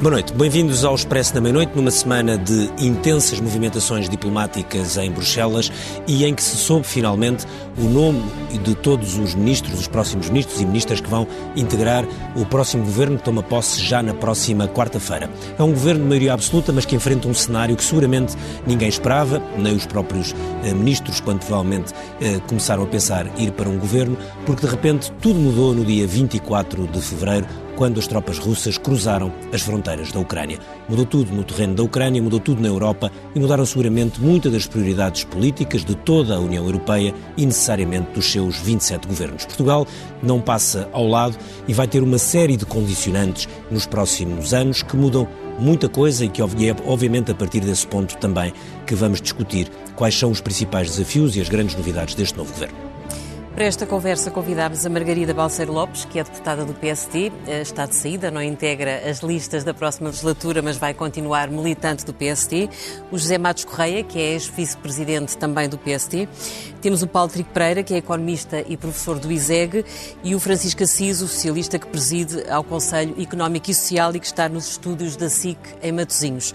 Boa noite, bem-vindos ao Expresso da Meia-Noite, numa semana de intensas movimentações diplomáticas em Bruxelas e em que se soube finalmente o nome de todos os ministros, os próximos ministros e ministras que vão integrar o próximo governo que toma posse já na próxima quarta-feira. É um governo de maioria absoluta, mas que enfrenta um cenário que seguramente ninguém esperava, nem os próprios eh, ministros, quando provavelmente eh, começaram a pensar ir para um governo, porque de repente tudo mudou no dia 24 de fevereiro quando as tropas russas cruzaram as fronteiras da Ucrânia. Mudou tudo no terreno da Ucrânia, mudou tudo na Europa e mudaram seguramente muitas das prioridades políticas de toda a União Europeia e necessariamente dos seus 27 governos. Portugal não passa ao lado e vai ter uma série de condicionantes nos próximos anos que mudam muita coisa e que, obviamente, a partir desse ponto também que vamos discutir quais são os principais desafios e as grandes novidades deste novo governo. Para esta conversa convidámos a Margarida Balseiro Lopes, que é deputada do PST, eh, está de saída, não integra as listas da próxima legislatura, mas vai continuar militante do PST. O José Matos Correia, que é ex-vice-presidente também do PST. Temos o Paulo Trigo Pereira, que é economista e professor do ISEG, e o Francisco Assis, o socialista que preside ao Conselho Económico e Social e que está nos estúdios da SIC em Matosinhos.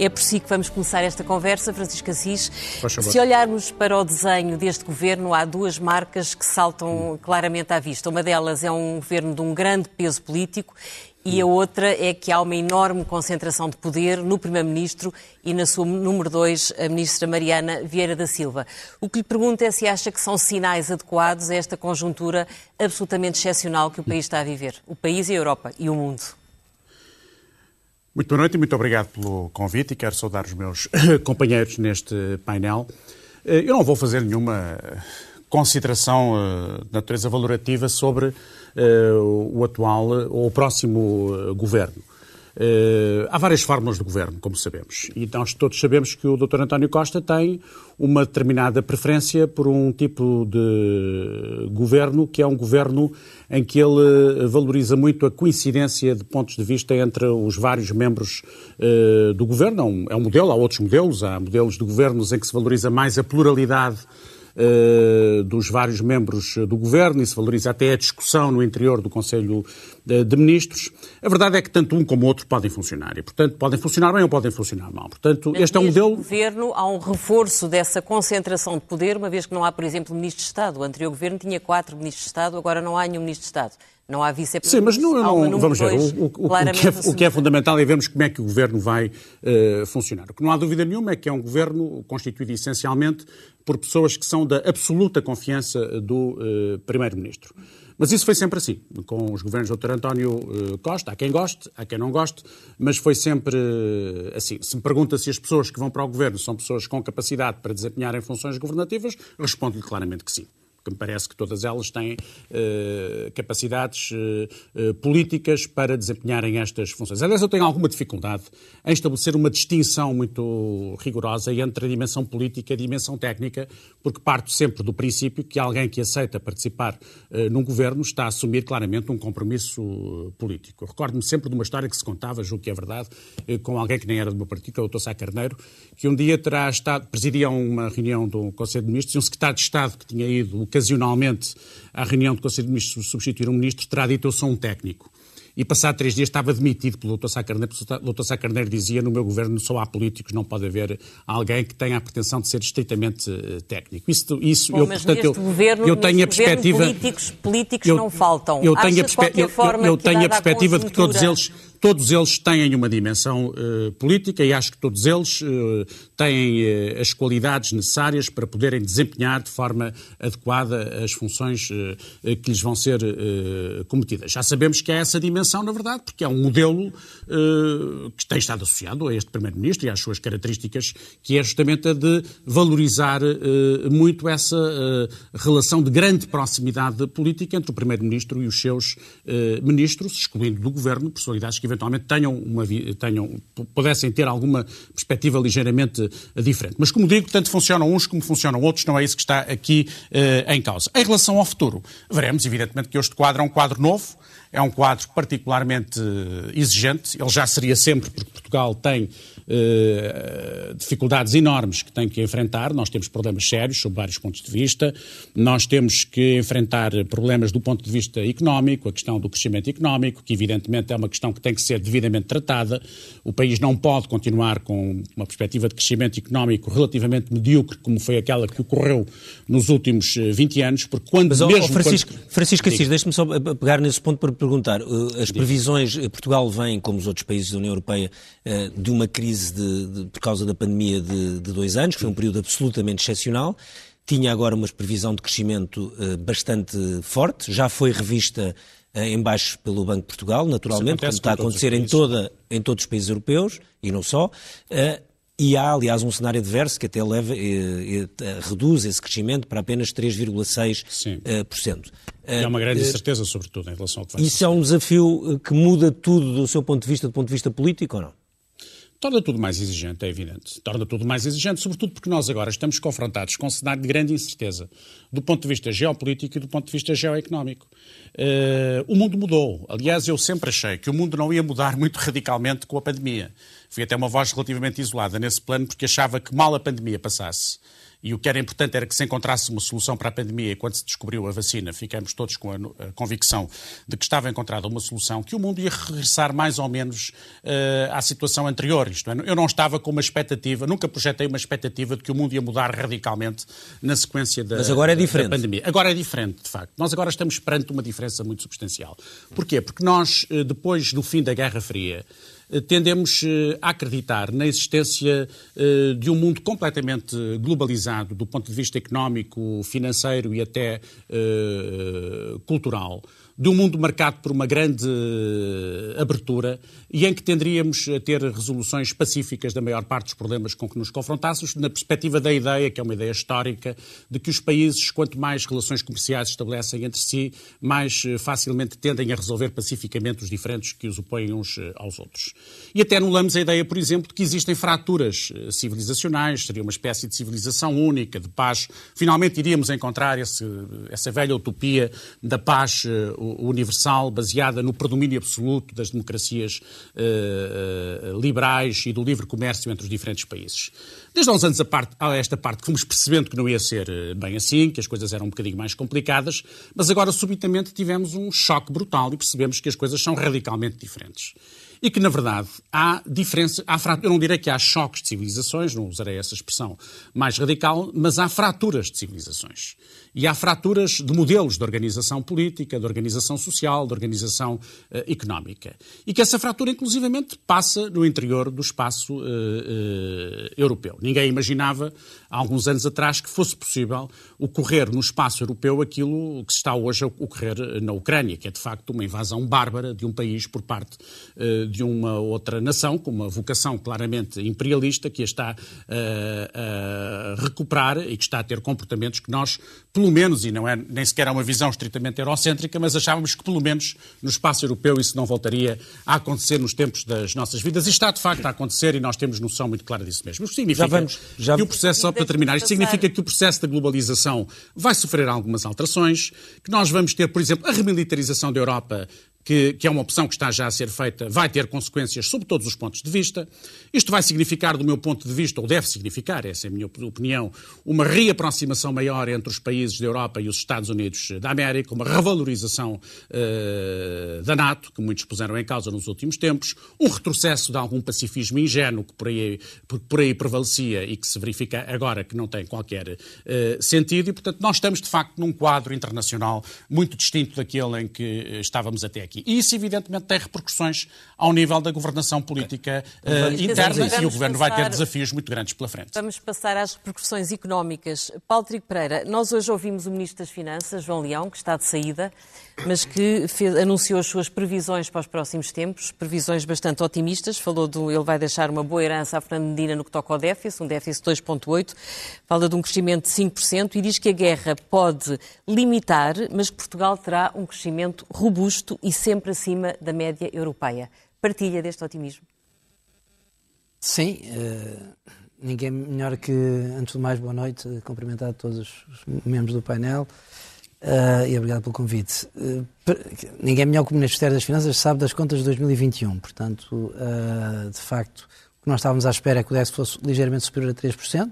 É por si que vamos começar esta conversa, Francisco Assis. Se olharmos para o desenho deste governo, há duas marcas que saltam claramente à vista. Uma delas é um governo de um grande peso político e a outra é que há uma enorme concentração de poder no Primeiro-Ministro e na sua número dois, a Ministra Mariana Vieira da Silva. O que lhe pergunto é se acha que são sinais adequados a esta conjuntura absolutamente excepcional que o país está a viver. O país e a Europa e o mundo. Muito boa noite e muito obrigado pelo convite e quero saudar os meus companheiros neste painel. Eh, eu não vou fazer nenhuma consideração eh, de natureza valorativa sobre eh, o atual ou o próximo governo. Uh, há várias fórmulas de governo, como sabemos. E nós todos sabemos que o Dr. António Costa tem uma determinada preferência por um tipo de governo que é um governo em que ele valoriza muito a coincidência de pontos de vista entre os vários membros uh, do governo. É um modelo, há outros modelos, há modelos de governos em que se valoriza mais a pluralidade eh, dos vários membros do governo e se valoriza até a discussão no interior do Conselho de Ministros. A verdade é que tanto um como o outro podem funcionar e, portanto, podem funcionar bem ou podem funcionar mal. Portanto, Mas este é um modelo. governo há um reforço dessa concentração de poder, uma vez que não há, por exemplo, ministro de Estado. O anterior governo tinha quatro ministros de Estado, agora não há nenhum ministro de Estado. Não há vice-presidente. Sim, mas não, não vamos ver. O, o, o, que é, o, que é, fundamental é vermos como é que o governo vai uh, funcionar. O que não há dúvida nenhuma é que é um governo constituído essencialmente por pessoas que são da absoluta confiança do uh, primeiro-ministro. Mas isso foi sempre assim, com os governos do Dr. António uh, Costa. Há quem goste, há quem não goste, mas foi sempre assim. Se me pergunta se as pessoas que vão para o governo são pessoas com capacidade para desempenharem funções governativas, respondo-lhe claramente que sim porque me parece que todas elas têm uh, capacidades uh, políticas para desempenharem estas funções. Aliás, eu tenho alguma dificuldade em estabelecer uma distinção muito rigorosa entre a dimensão política e a dimensão técnica, porque parto sempre do princípio que alguém que aceita participar num governo está a assumir claramente um compromisso político. Recordo-me sempre de uma história que se contava, julgo que é verdade, com alguém que nem era do meu partido, que é o Dr. Sá Carneiro, que um dia terá estado, presidia uma reunião do Conselho de Ministros e um secretário de Estado que tinha ido ocasionalmente à reunião do Conselho de Ministros substituir um ministro, terá dito eu sou um técnico. E passado três dias estava demitido pelo Dr. Sá Carneiro, o Dr. Sá Carneiro dizia no meu governo só há políticos, não pode haver alguém que tenha a pretensão de ser estritamente uh, técnico. Isso, isso Bom, eu, mas portanto, eu, governo, eu tenho a perspectiva... políticos, políticos eu, não faltam. Eu tenho Acha a, perspe... eu, eu tenho a perspectiva de que todos eles todos eles têm uma dimensão uh, política e acho que todos eles uh, têm uh, as qualidades necessárias para poderem desempenhar de forma adequada as funções que lhes vão ser cometidas. Já sabemos que é essa dimensão, na verdade, porque é um modelo que tem estado associado a este Primeiro-Ministro e às suas características, que é justamente a de valorizar muito essa relação de grande proximidade política entre o Primeiro-Ministro e os seus ministros, excluindo do Governo personalidades que eventualmente tenham uma, tenham, pudessem ter alguma perspectiva ligeiramente diferente. Mas, como digo, tanto funcionam uns como funcionam outros, não é isso que está aqui uh, em causa. Em relação ao futuro, veremos, evidentemente, que este quadro é um quadro novo, é um quadro particularmente exigente, ele já seria sempre, porque Portugal tem eh, dificuldades enormes que tem que enfrentar. Nós temos problemas sérios sob vários pontos de vista. Nós temos que enfrentar problemas do ponto de vista económico, a questão do crescimento económico, que evidentemente é uma questão que tem que ser devidamente tratada. O país não pode continuar com uma perspectiva de crescimento económico relativamente medíocre, como foi aquela que ocorreu nos últimos 20 eh, anos, porque quando Mas, mesmo... Oh, Francisco, quando... Francisco Assis, deixe-me só pegar nesse ponto para perguntar. Eh, as previsões, Portugal vem, como os outros países da União Europeia, de uma crise de, de, por causa da pandemia de, de, dois anos, que foi um período absolutamente excepcional. Tinha agora uma previsão de crescimento bastante forte, já foi revista em baixo pelo Banco de Portugal, naturalmente, como está a acontecer em, toda, em todos os países europeus e não só. E há, aliás, um cenário adverso que até leva, eh, eh, reduz esse crescimento para apenas 3,6%. É uma grande incerteza, sobretudo, em relação ao que vai Isso é um desafio que muda tudo do seu ponto de vista, do ponto de vista político ou não? Torna tudo mais exigente, é evidente. Torna tudo mais exigente, sobretudo porque nós agora estamos confrontados com um cenário de grande incerteza, do ponto de vista geopolítico e do ponto de vista geoeconómico. Uh, o mundo mudou. Aliás, eu sempre achei que o mundo não ia mudar muito radicalmente com a pandemia. Fui até uma voz relativamente isolada nesse plano, porque achava que mal a pandemia passasse e o que era importante era que se encontrasse uma solução para a pandemia e quando se descobriu a vacina ficamos todos com a, convicção de que estava encontrada uma solução, que o mundo ia regressar mais ou menos uh, à situação anterior. Isto é, eu não estava com uma expectativa, nunca projetei uma expectativa de que o mundo ia mudar radicalmente na sequência da, Mas agora é diferente. da pandemia. Agora é diferente, de facto. Nós agora estamos perante uma diferença muito substancial. Porquê? Porque nós, eh, depois do fim da Guerra Fria, tendemos eh, a acreditar na existência eh, de um mundo completamente globalizado do ponto de vista económico, financeiro e até cultural de um mundo marcado por uma grande eh, abertura e em que tenderíamos a ter resoluções pacíficas da maior parte dos problemas com que nos confrontássemos, na perspectiva da ideia, que é uma ideia histórica, de que os países, quanto mais relações comerciais estabelecem entre si, mais eh, facilmente tendem a resolver pacificamente os diferentes que os opõem uns eh, aos outros. E até anulamos a ideia, por exemplo, de que existem fraturas civilizacionais, seria uma espécie de civilização única, de paz. Finalmente iríamos encontrar esse, essa velha utopia da paz universal, baseada no predomínio absoluto das democracias uh, uh, liberais e do livre comércio entre os diferentes países. Desde há uns anos a, parte, a esta parte fomos percebendo que não ia ser eh, bem assim, que as coisas eram um bocadinho mais complicadas, mas agora subitamente tivemos um choque brutal e percebemos que as coisas são radicalmente diferentes e que, na verdade, há diferença, há, eu não direi que há choques de civilizações, não usarei essa expressão mais radical, mas há fraturas de civilizações. E há fraturas de modelos de organização política, de organização social, de organização uh, económica. E que essa fratura, inclusivamente, passa no interior do espaço uh, uh, europeu. Ninguém imaginava, há alguns anos atrás, que fosse possível ocorrer no espaço europeu aquilo que está hoje a ocorrer na Ucrânia, que é, de facto, uma invasão bárbara de um país por parte de uma outra nação, com uma vocação claramente imperialista, que a está a recuperar e que está a ter comportamentos que nós, pelo menos, e não é nem sequer é uma visão estritamente eurocêntrica, mas achávamos que pelo menos no espaço europeu isso não voltaria a acontecer nos tempos das nossas vidas. E está de facto a acontecer e nós temos noção muito clara disso mesmo. Isto significa já vamos, já... que o processo, só para terminar, isto significa que o processo da globalização vai sofrer algumas alterações, que nós vamos ter, por exemplo, a remilitarização da Europa que, que, é uma opção que está já a ser feita, vai ter consequências sob todos os pontos de vista. Isto vai significar, do meu ponto de vista, ou deve significar, essa é a minha opinião, uma reaproximação maior entre os países da Europa e os Estados Unidos da América, uma revalorização uh, da NATO, que muitos puseram em causa nos últimos tempos, um retrocesso de algum pacifismo ingênuo que por aí, por, aí prevalecia e que se verifica agora que não tem qualquer uh, sentido. E, portanto, nós estamos, de facto, num quadro internacional muito distinto daquele em que estávamos até aqui. Aqui. E isso, evidentemente, tem repercussões ao nível da governação política uh, interna e o Governo vai ter desafios muito grandes pela frente. Vamos passar às repercussões económicas. Paulo Trigo Pereira, nós hoje ouvimos o Ministro das Finanças, João Leão, que está de saída, mas que fez, anunciou as suas previsões para os próximos tempos, previsões bastante otimistas. Falou do ele vai deixar uma boa herança à Fernando Medina no que toca ao déficit, um déficit de 2,8, fala de um crescimento de 5% e diz que a guerra pode limitar, mas que Portugal terá um crescimento robusto e sempre acima da média europeia. Partilha deste otimismo? Sim, uh, ninguém melhor que, antes de mais, boa noite, cumprimentar todos os membros do painel. Uh, e obrigado pelo convite. Uh, ninguém melhor que o Ministério das Finanças sabe das contas de 2021. Portanto, uh, de facto, o que nós estávamos à espera é que o déficit fosse ligeiramente superior a 3%.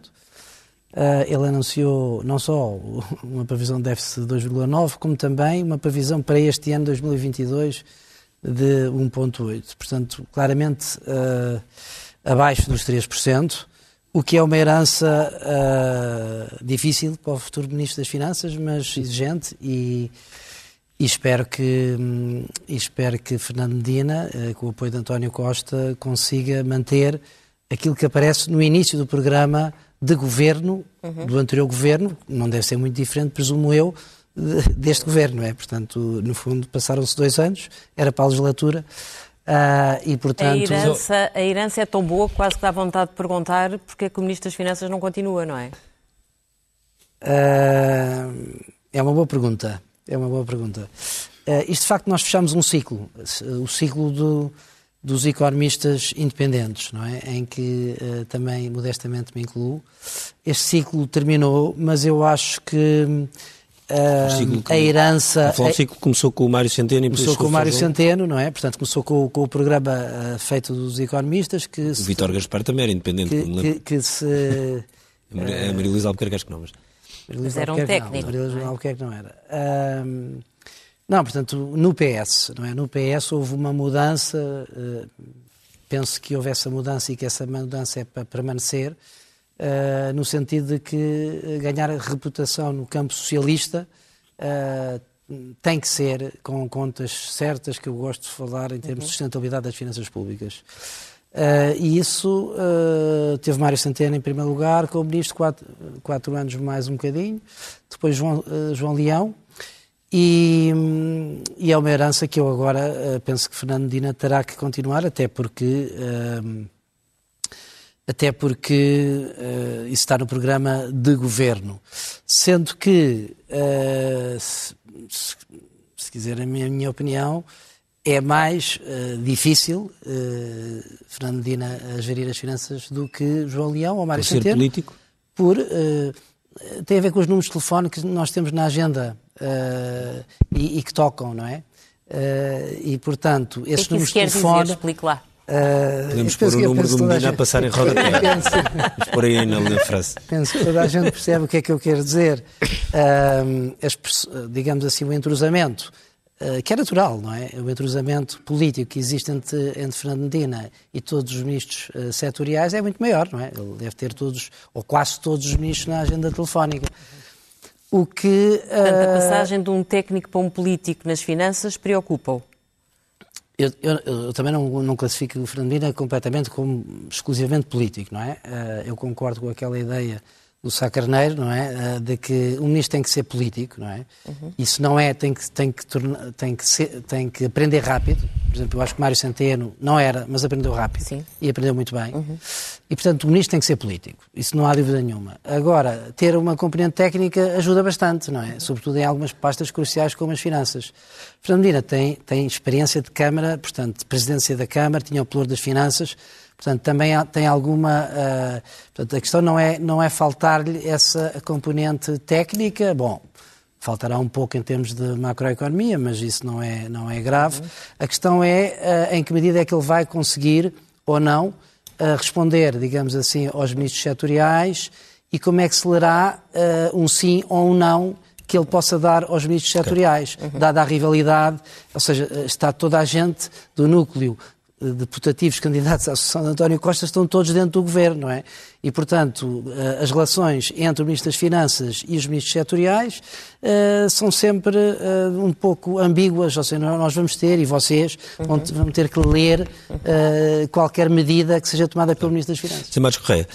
ele anunciou não só uma previsão de déficit de 2,9%, como também uma previsão para este ano 2022 de 1,8%. Portanto, claramente abaixo dos 3% o que é uma herança uh, difícil para o futuro Ministro das Finanças, mas exigente e, e espero que um, e espero que Fernando Medina, uh, com o apoio de António Costa, consiga manter aquilo que aparece no início do programa de governo uhum. do anterior governo, não deve ser muito diferente, presumo eu, deste governo, é? Portanto, no fundo, passaram-se dois anos, era para a legislatura. Uh, e, portanto... a, herança, a herança é tão boa que quase que dá vontade de perguntar porque é que o Ministro das Finanças não continua, não é? Uh, é uma boa pergunta. É uma boa pergunta. Uh, isto, de facto, nós fechamos um ciclo. O ciclo do, dos economistas independentes, não é? Em que também, modestamente, me incluo. Este ciclo terminou, mas eu acho que Uh, a herança. O ciclo começou com o Mário Centeno e Começou com o Mário Centeno, não é? Portanto, começou com, com o programa uh, feito dos economistas. Que o se, Vitor Gaspar também era independente, que, que, que se. a Maria Luísa Albuquerque acho que não, mas. Mas era um técnico. Maria Luísa Albuquerque não era. Uh, não, portanto, no PS, não é? No PS houve uma mudança. penso que houve essa mudança e que essa mudança é para permanecer uh, no sentido de que eh, ganhar reputação no campo socialista uh, tem que ser com contas certas, que eu gosto de falar em termos uhum. de sustentabilidade das finanças públicas. Uh, e isso uh, teve Mário Centeno em primeiro lugar, como ministro, quatro, quatro anos mais um bocadinho, depois João, uh, João Leão, e, e, é uma herança que eu agora penso que Fernando Medina terá que continuar, até porque até porque uh, isso está no programa de governo. Sendo que, uh, se, se, quiser a minha, a minha opinião, é mais uh, difícil Fernando Medina a gerir as finanças do que João Leão ou Mário Por ser político? Por, tem a ver com os números de telefone que nós temos na agenda e, e, que tocam, não é? e, portanto, esses números de telefone... Dizer? Explique lá. Uh, Podemos pôr o número do Medina a passar em rodapé. Vamos pôr aí na, na frase. Penso que toda a gente percebe o que é que eu quero dizer. Uh, as, digamos assim, o entrosamento, uh, que é natural, não é? O entrosamento político que existe entre, entre Fernando Medina e todos os ministros uh, setoriais é muito maior, não é? Ele deve ter todos, ou quase todos os ministros na agenda telefónica. O que. Portanto, a passagem de um técnico para um político nas finanças preocupa-o. Eu, eu, eu, também não, não classifico o Fernando Medina completamente como exclusivamente político, não é? Eh, eu concordo com aquela ideia do Sá Carneiro, não é? Eh, de que o ministro tem que ser político, não é? Uhum. Isso não é, tem que, tem, que tornar, tem, que ser, tem que aprender rápido. Por exemplo, eu acho que Mário Centeno não era, mas aprendeu rápido. Sim. E aprendeu muito bem. Uhum. E, portanto, o ministro tem que ser político. Isso não há dúvida nenhuma. Agora, ter uma componente técnica ajuda bastante, não é? Sobretudo em algumas pastas cruciais como as finanças. Fernando Medina tem, tem experiência de Câmara, portanto, de presidência da Câmara, tinha o pelour das finanças, portanto, também tem alguma... Uh, portanto, a questão não é, não é faltar-lhe essa componente técnica, bom... Faltará um pouco em termos de macroeconomia, mas isso não é, não é grave. Uhum. A questão é uh, em que medida é que ele vai conseguir ou não a responder, digamos assim, aos ministros setoriais e como é que se lerá uh, um sim ou um não que ele possa dar aos ministros setoriais, uhum. dada a rivalidade, ou seja, está toda a gente do núcleo deputativos candidatos à Associação de António Costa estão todos dentro do governo, não é? E, portanto, eh, as relações entre o Ministro das Finanças e os ministros setoriais uh, são sempre um pouco ambíguas, ou seja, nós vamos ter, e vocês vão, vão ter que ler qualquer medida que seja tomada pelo Ministro das Finanças. Sr. Marcos Correia,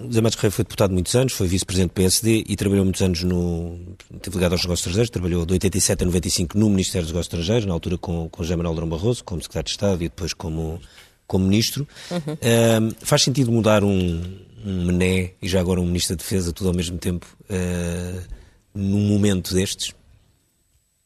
José Matos Correia foi deputado muitos anos, foi vice-presidente do PSD e trabalhou muitos anos no. Teve ligado aos negócios estrangeiros, trabalhou de 87 a 95 no Ministério dos Negócios Estrangeiros, na altura com, com José Manuel Durão Barroso, como secretário de Estado e depois como, como ministro. Uhum. Uh, faz sentido mudar um, um mené e já agora um ministro da Defesa, tudo ao mesmo tempo, uh, num momento destes?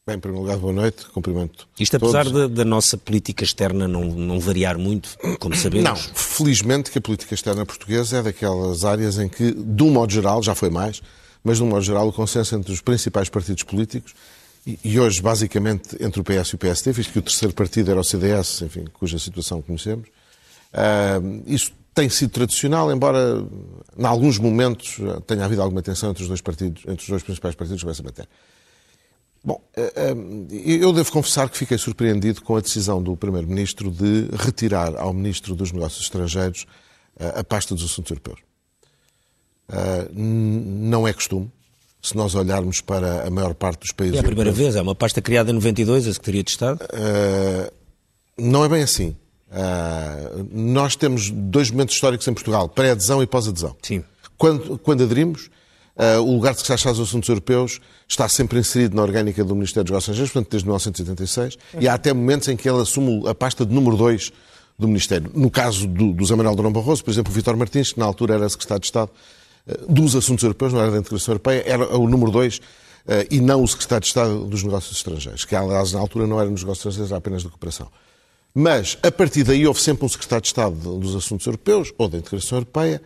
Bem, em primeiro lugar, boa noite, cumprimento. Isto apesar da, da, nossa política externa não, não variar muito, como sabemos? Não, felizmente que a política externa portuguesa é daquelas áreas em que, de um modo geral, já foi mais, mas de um modo geral o consenso entre os principais partidos políticos e, hoje, basicamente, entre o PS e o PSD, visto que o terceiro partido era o CDS, enfim, cuja situação conhecemos, uh, isso tem sido tradicional, embora em alguns momentos tenha havido alguma tensão entre os dois partidos, entre os dois principais partidos sobre essa matéria. Bom, eh, eh, eu devo confessar que fiquei surpreendido com a decisão do Primeiro-Ministro de retirar ao Ministro dos Negócios Estrangeiros eh, a pasta dos assuntos europeus. Não é costume, se nós olharmos para a maior parte dos países. É a primeira europeus. vez, é uma pasta criada em 92, a Secretaria de Estado? Não é bem assim. Nós temos dois momentos históricos em Portugal, pré-adesão e pós-adesão. Sim. Quando, quando aderimos, Uh, o lugar de secretário dos Assuntos Europeus está sempre inserido na orgânica do Ministério dos Negócios Estrangeiros, portanto, desde 1986, uhum. e há até momentos em que ele assume a pasta de número 2 do Ministério. No caso do, do Zé Manuel Durão Barroso, por exemplo, o Vítor Martins, que na altura era secretário de Estado uh, dos Assuntos Europeus, não era da Integração Europeia, era o número 2 uh, e não o secretário de Estado dos Negócios Estrangeiros, que aliás na altura não era nos negócios estrangeiros, era apenas de cooperação. Mas, a partir daí, houve sempre um secretário de Estado dos Assuntos Europeus ou da Integração Europeia,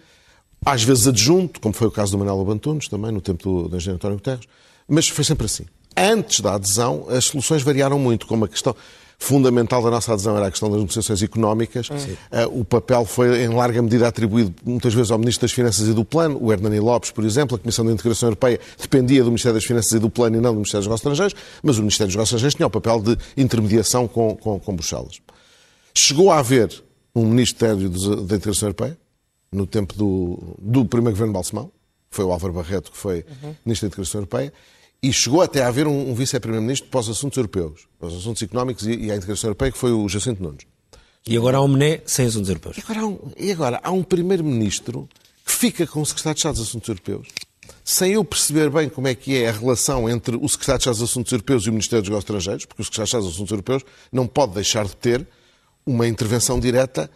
às vezes adjunto, como foi o caso do Manuel Abantunes, também no tempo do, do engenheiro António Guterres, mas foi sempre assim. Antes da adesão, as soluções variaram muito, como a questão fundamental da nossa adesão era a questão das negociações económicas. Uh, o papel foi, em larga medida, atribuído muitas vezes ao Ministro das Finanças e do Plano, o Hernani Lopes, por exemplo. A Comissão da Integração Europeia dependia do Ministério das Finanças e do Plano e não do Ministério dos Negócios Estrangeiros, mas o Ministério dos Negócios Estrangeiros tinha o papel de intermediação com, com, com Bruxelas. Chegou a haver um Ministério da Integração Europeia, no tempo do, do primeiro governo Balsemão, foi o Álvaro Barreto que foi uhum. Ministro da Integração Europeia, e chegou até a haver um, um vice-primeiro-ministro para os assuntos europeus, para os assuntos económicos e, e, a integração europeia, que foi o Jacinto Nunes. E agora há um mené sem assuntos europeus. E agora há um, agora há um primeiro-ministro que fica com o secretário de Estado dos Assuntos Europeus, sem eu perceber bem como é que é a relação entre o secretário de Estado dos Assuntos Europeus e o Ministério dos Negócios Estrangeiros, porque o secretário de Estado dos Assuntos Europeus não pode deixar de ter uma intervenção direta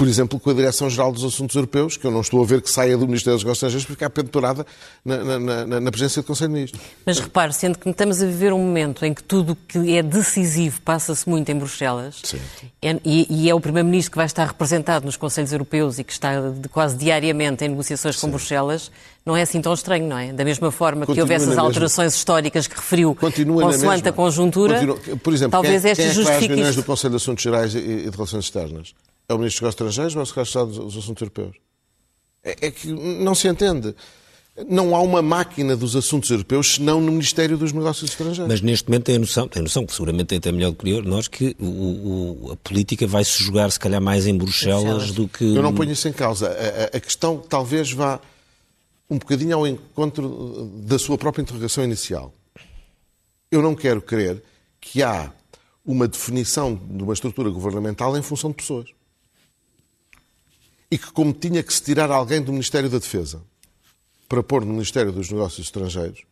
por exemplo, com a Direção-Geral dos Assuntos Europeus, que eu não estou a ver que saia do Ministério dos Negócios Estrangeiros para ficar pendurada na, na, na, na presença do Conselho de Ministros. Mas repare, sendo que estamos a viver um momento em que tudo o que é decisivo passa-se muito em Bruxelas, é, e, e, é o Primeiro-Ministro que vai estar representado nos Conselhos Europeus e que está de, quase diariamente em negociações Sim. com Bruxelas, não é assim tão estranho, não é? Da mesma forma Continua que houve essas alterações mesma... históricas que referiu, Continua consoante a conjuntura, Continua... por exemplo, talvez quem, esta quem é justifique... Quem reuniões do Conselho de Assuntos Gerais e de Relações Externas? É o Ministro dos Negócios Estrangeiros ou é o Secretário de Estado dos Assuntos Europeus? É, é, que não se entende. Não há uma máquina dos assuntos europeus senão no Ministério dos Negócios Estrangeiros. Mas neste momento tem a noção, tem a noção que seguramente tem até melhor do que nós, que o, o, a política vai se jogar se calhar mais em Bruxelas do que... Eu não ponho isso em causa. A, a, a questão talvez vá um bocadinho ao encontro da sua própria interrogação inicial. Eu não quero crer que há uma definição de uma estrutura governamental em função de pessoas. E que, como tinha que se tirar alguém do Ministério da Defesa para pôr no Ministério dos Negócios Estrangeiros,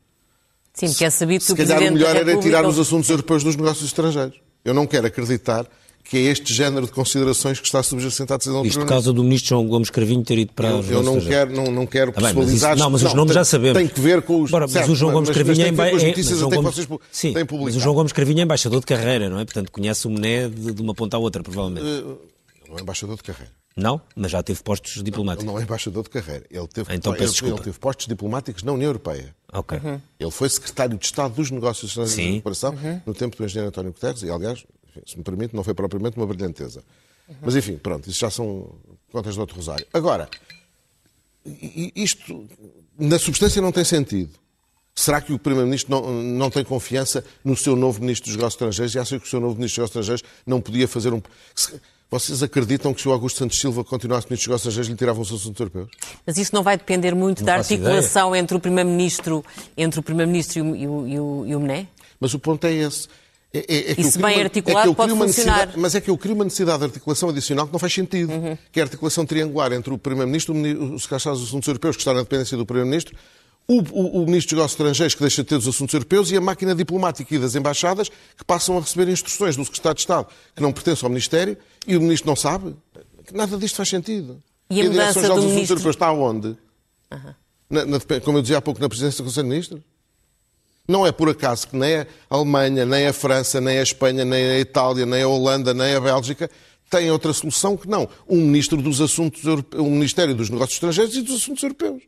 Sim, porque é sabido que se calhar o melhor era tirar os assuntos europeus dos negócios estrangeiros. Eu não quero acreditar que é este género de considerações que está subjacente à decisão Isto por causa do ministro João Gomes Cravinho ter ido para eu, os Eu não quero, não, não quero ah, personalizar... Mas não, mas os nomes já sabemos. Tem que ver com os... Bora, mas certo, o João Gomes Cravinho é... Mas João Gomes, vocês sim, têm publicado. Mas o João Gomes Cravinho é embaixador de carreira, não é? Portanto, conhece o Mené de, de uma ponta à outra, provavelmente. Uh, não é embaixador de carreira. Não, mas já teve postos diplomáticos. Não, não é embaixador de carreira. Ele teve, então, ele, ele, teve postos diplomáticos na União Europeia. Ok. Uhum. Ele foi secretário de Estado dos Negócios Estrangeiros de Cooperação uhum. no tempo do engenheiro António Guterres e, aliás, se me permite, não foi propriamente uma brilhanteza. Uhum. Mas enfim, pronto, isso já são contas do outro rosário. Agora, isto na substância não tem sentido. Será que o Primeiro-Ministro não, não tem confiança no seu novo Ministro dos Negócios Estrangeiros e acha que o seu novo Ministro dos Negócios Estrangeiros não podia fazer um. Vocês acreditam que se o Augusto Santos Silva continuasse Ministro dos Negócios Estrangeiros lhe tiravam os assuntos europeus? Mas isso não vai depender muito não da articulação ideia. entre o Primeiro-Ministro entre o Primeiro-Ministro e o, e, o, e o MNE? Mas o ponto é esse. É, é, é que Isso bem articulado é pode funcionar. Mas é que eu crio uma necessidade de articulação adicional que não faz sentido. Uhum. Que é a articulação triangular entre o Primeiro-Ministro, o Secretário dos Assuntos Europeus, que está na dependência do Primeiro-Ministro, o, o, o, Ministro dos Negócios Estrangeiros, que deixa de ter os assuntos europeus, e a máquina diplomática e das embaixadas, que passam a receber instruções do Secretário de Estado, que não pertence ao Ministério, e o Ministro não sabe. Nada disto faz sentido. E a, e a Direção-Geral dos Assuntos Europeus está onde? Uhum. Na, na, como eu dizia há pouco, na Presidência do Conselho de Ministros? Não é por acaso que nem a Alemanha, nem a França, nem a Espanha, nem a Itália, nem a Holanda, nem a Bélgica têm outra solução que não. Um Ministro dos Assuntos Europeus, um Ministério dos Negócios Estrangeiros e dos Assuntos Europeus.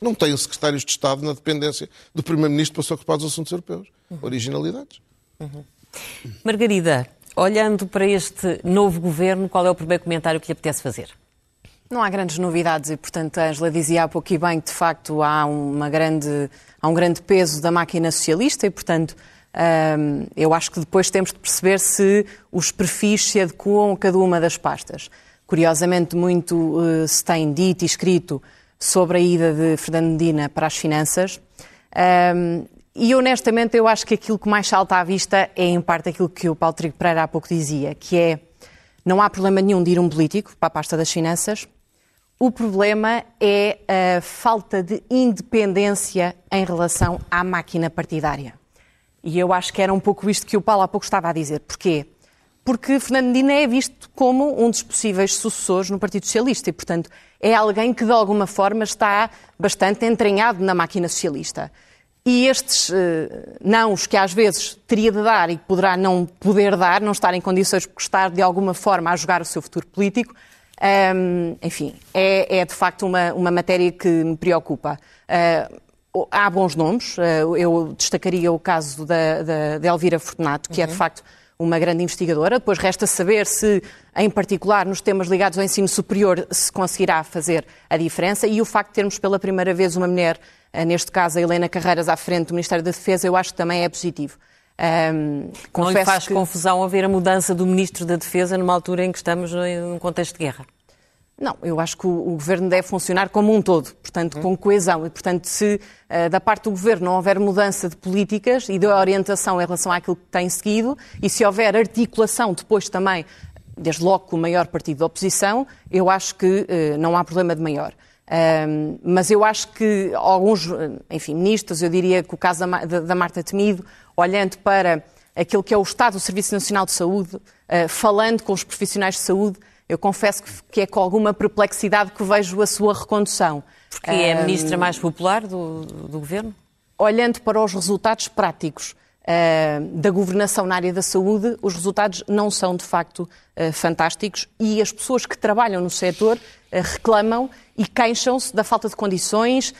Não tem secretários de Estado na dependência do Primeiro-Ministro para se ocupar dos assuntos europeus. Uhum. Originalidades. Uhum. Margarida, olhando para este novo governo, qual é o primeiro comentário que lhe apetece fazer? Não há grandes novidades e, portanto, a Angela dizia há pouco e bem que, de facto, há, uma grande, há um grande peso da máquina socialista e, portanto, hum, eu acho que depois temos de perceber se os perfis se adequam a cada uma das pastas. Curiosamente, muito uh, se tem dito e escrito sobre a ida de Fernando Medina para as finanças. Um, e honestamente eu acho que aquilo que mais salta à vista é em parte aquilo que o Paulo Trigo Pereira há pouco dizia, que é não há problema nenhum de ir um político para a pasta das finanças. O problema é a falta de independência em relação à máquina partidária. E eu acho que era um pouco isto que o Paulo há pouco estava a dizer. Porquê? Porque Fernando Medina é visto como um dos possíveis sucessores no Partido Socialista e, portanto, é alguém que de alguma forma está bastante entranhado na máquina socialista. E estes uh, nãos que às vezes teria de dar e que poderá não poder dar, não estar em condições de estar de alguma forma a jogar o seu futuro político, um, ehm, enfim, é, é, de facto uma, uma matéria que me preocupa. Uh, há bons nomes, uh, eu destacaria o caso da, da, de Elvira Fortunato, que uhum. é de uhum. facto uma grande investigadora. Depois resta saber se, em particular, nos temas ligados ao ensino superior, se conseguirá fazer a diferença. E o facto de termos pela primeira vez uma mulher, eh, neste caso a Helena Carreiras, à frente do Ministério da Defesa, eu acho que também é positivo. Um, Não lhe faz que... confusão haver a mudança do Ministro da Defesa numa altura em que estamos num contexto de guerra? Não, eu acho que o, o, governo deve funcionar como um todo, portanto, com coesão. E, portanto, se uh, da parte do governo não houver mudança de políticas e de orientação em relação àquilo que tem seguido, e se houver articulação depois também, desde logo com o maior partido da oposição, eu acho que uh, não há problema de maior. Uh, mas eu acho que alguns, enfim, ministros, eu diria que o caso da, da, da Marta Temido, olhando para aquilo que é o Estado do Serviço Nacional de Saúde, eh, falando com os profissionais de saúde, eu confesso que é com alguma perplexidade que vejo a sua recondução. Porque é a ministra mais popular do, do governo? Olhando para os resultados práticos da governação na área da saúde, os resultados não são de facto uh, fantásticos e as pessoas que trabalham no setor uh, reclamam e queixam-se da falta de condições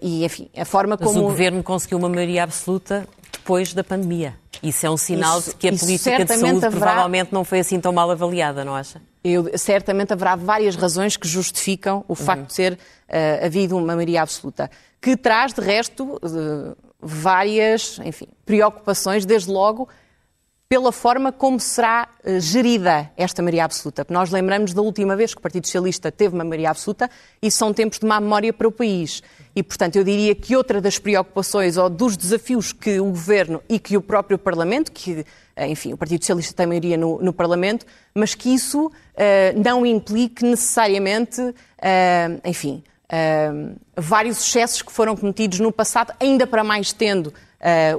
e, enfim, a forma Mas como. o governo conseguiu uma maioria absoluta depois da pandemia. Isso é um sinal isso, de que a política de saúde haverá... provavelmente não foi assim tão mal avaliada, não acha? Eu, certamente haverá várias razões que justificam o facto uhum. de ser uh, havido uma maioria absoluta, que traz, de resto, uh, várias enfim, preocupações, desde logo pela forma como será uh, gerida esta maioria absoluta. Nós lembramos da última vez que o Partido Socialista teve uma maioria absoluta e são tempos de má memória para o país. E, portanto, eu diria que outra das preocupações ou dos desafios que o Governo e que o próprio Parlamento, que, eh, enfim, o Partido Socialista tem maioria no, no Parlamento, mas que isso uh, não implique necessariamente, uh, enfim, uh, vários excessos que foram cometidos no passado, ainda para mais tendo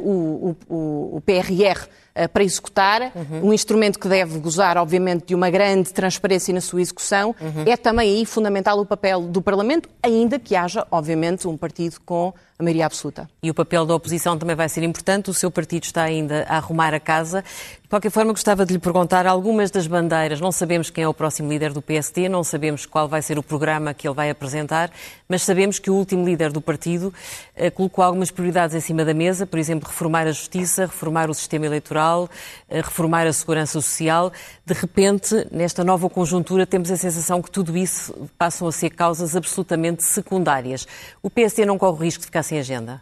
o, o, o PRR eh, para executar, uhum. um instrumento que deve gozar, obviamente, de uma grande transparência na sua execução. Uhum. É também aí fundamental o papel do Parlamento, ainda que haja, obviamente, um partido com a maioria absoluta. E o papel da oposição também vai ser importante. O seu partido está ainda a arrumar a casa. De qualquer forma, gostava de lhe perguntar algumas das bandeiras. Não sabemos quem é o próximo líder do PSD, não sabemos qual vai ser o programa que ele vai apresentar, mas sabemos que o último líder do partido eh, colocou algumas prioridades em cima da mesa, por exemplo, reformar a justiça, reformar o sistema eleitoral, eh, reformar a segurança social. De repente, nesta nova conjuntura, temos a sensação que tudo isso passam a ser causas absolutamente secundárias. O PSD não corre o risco de ficar sem agenda?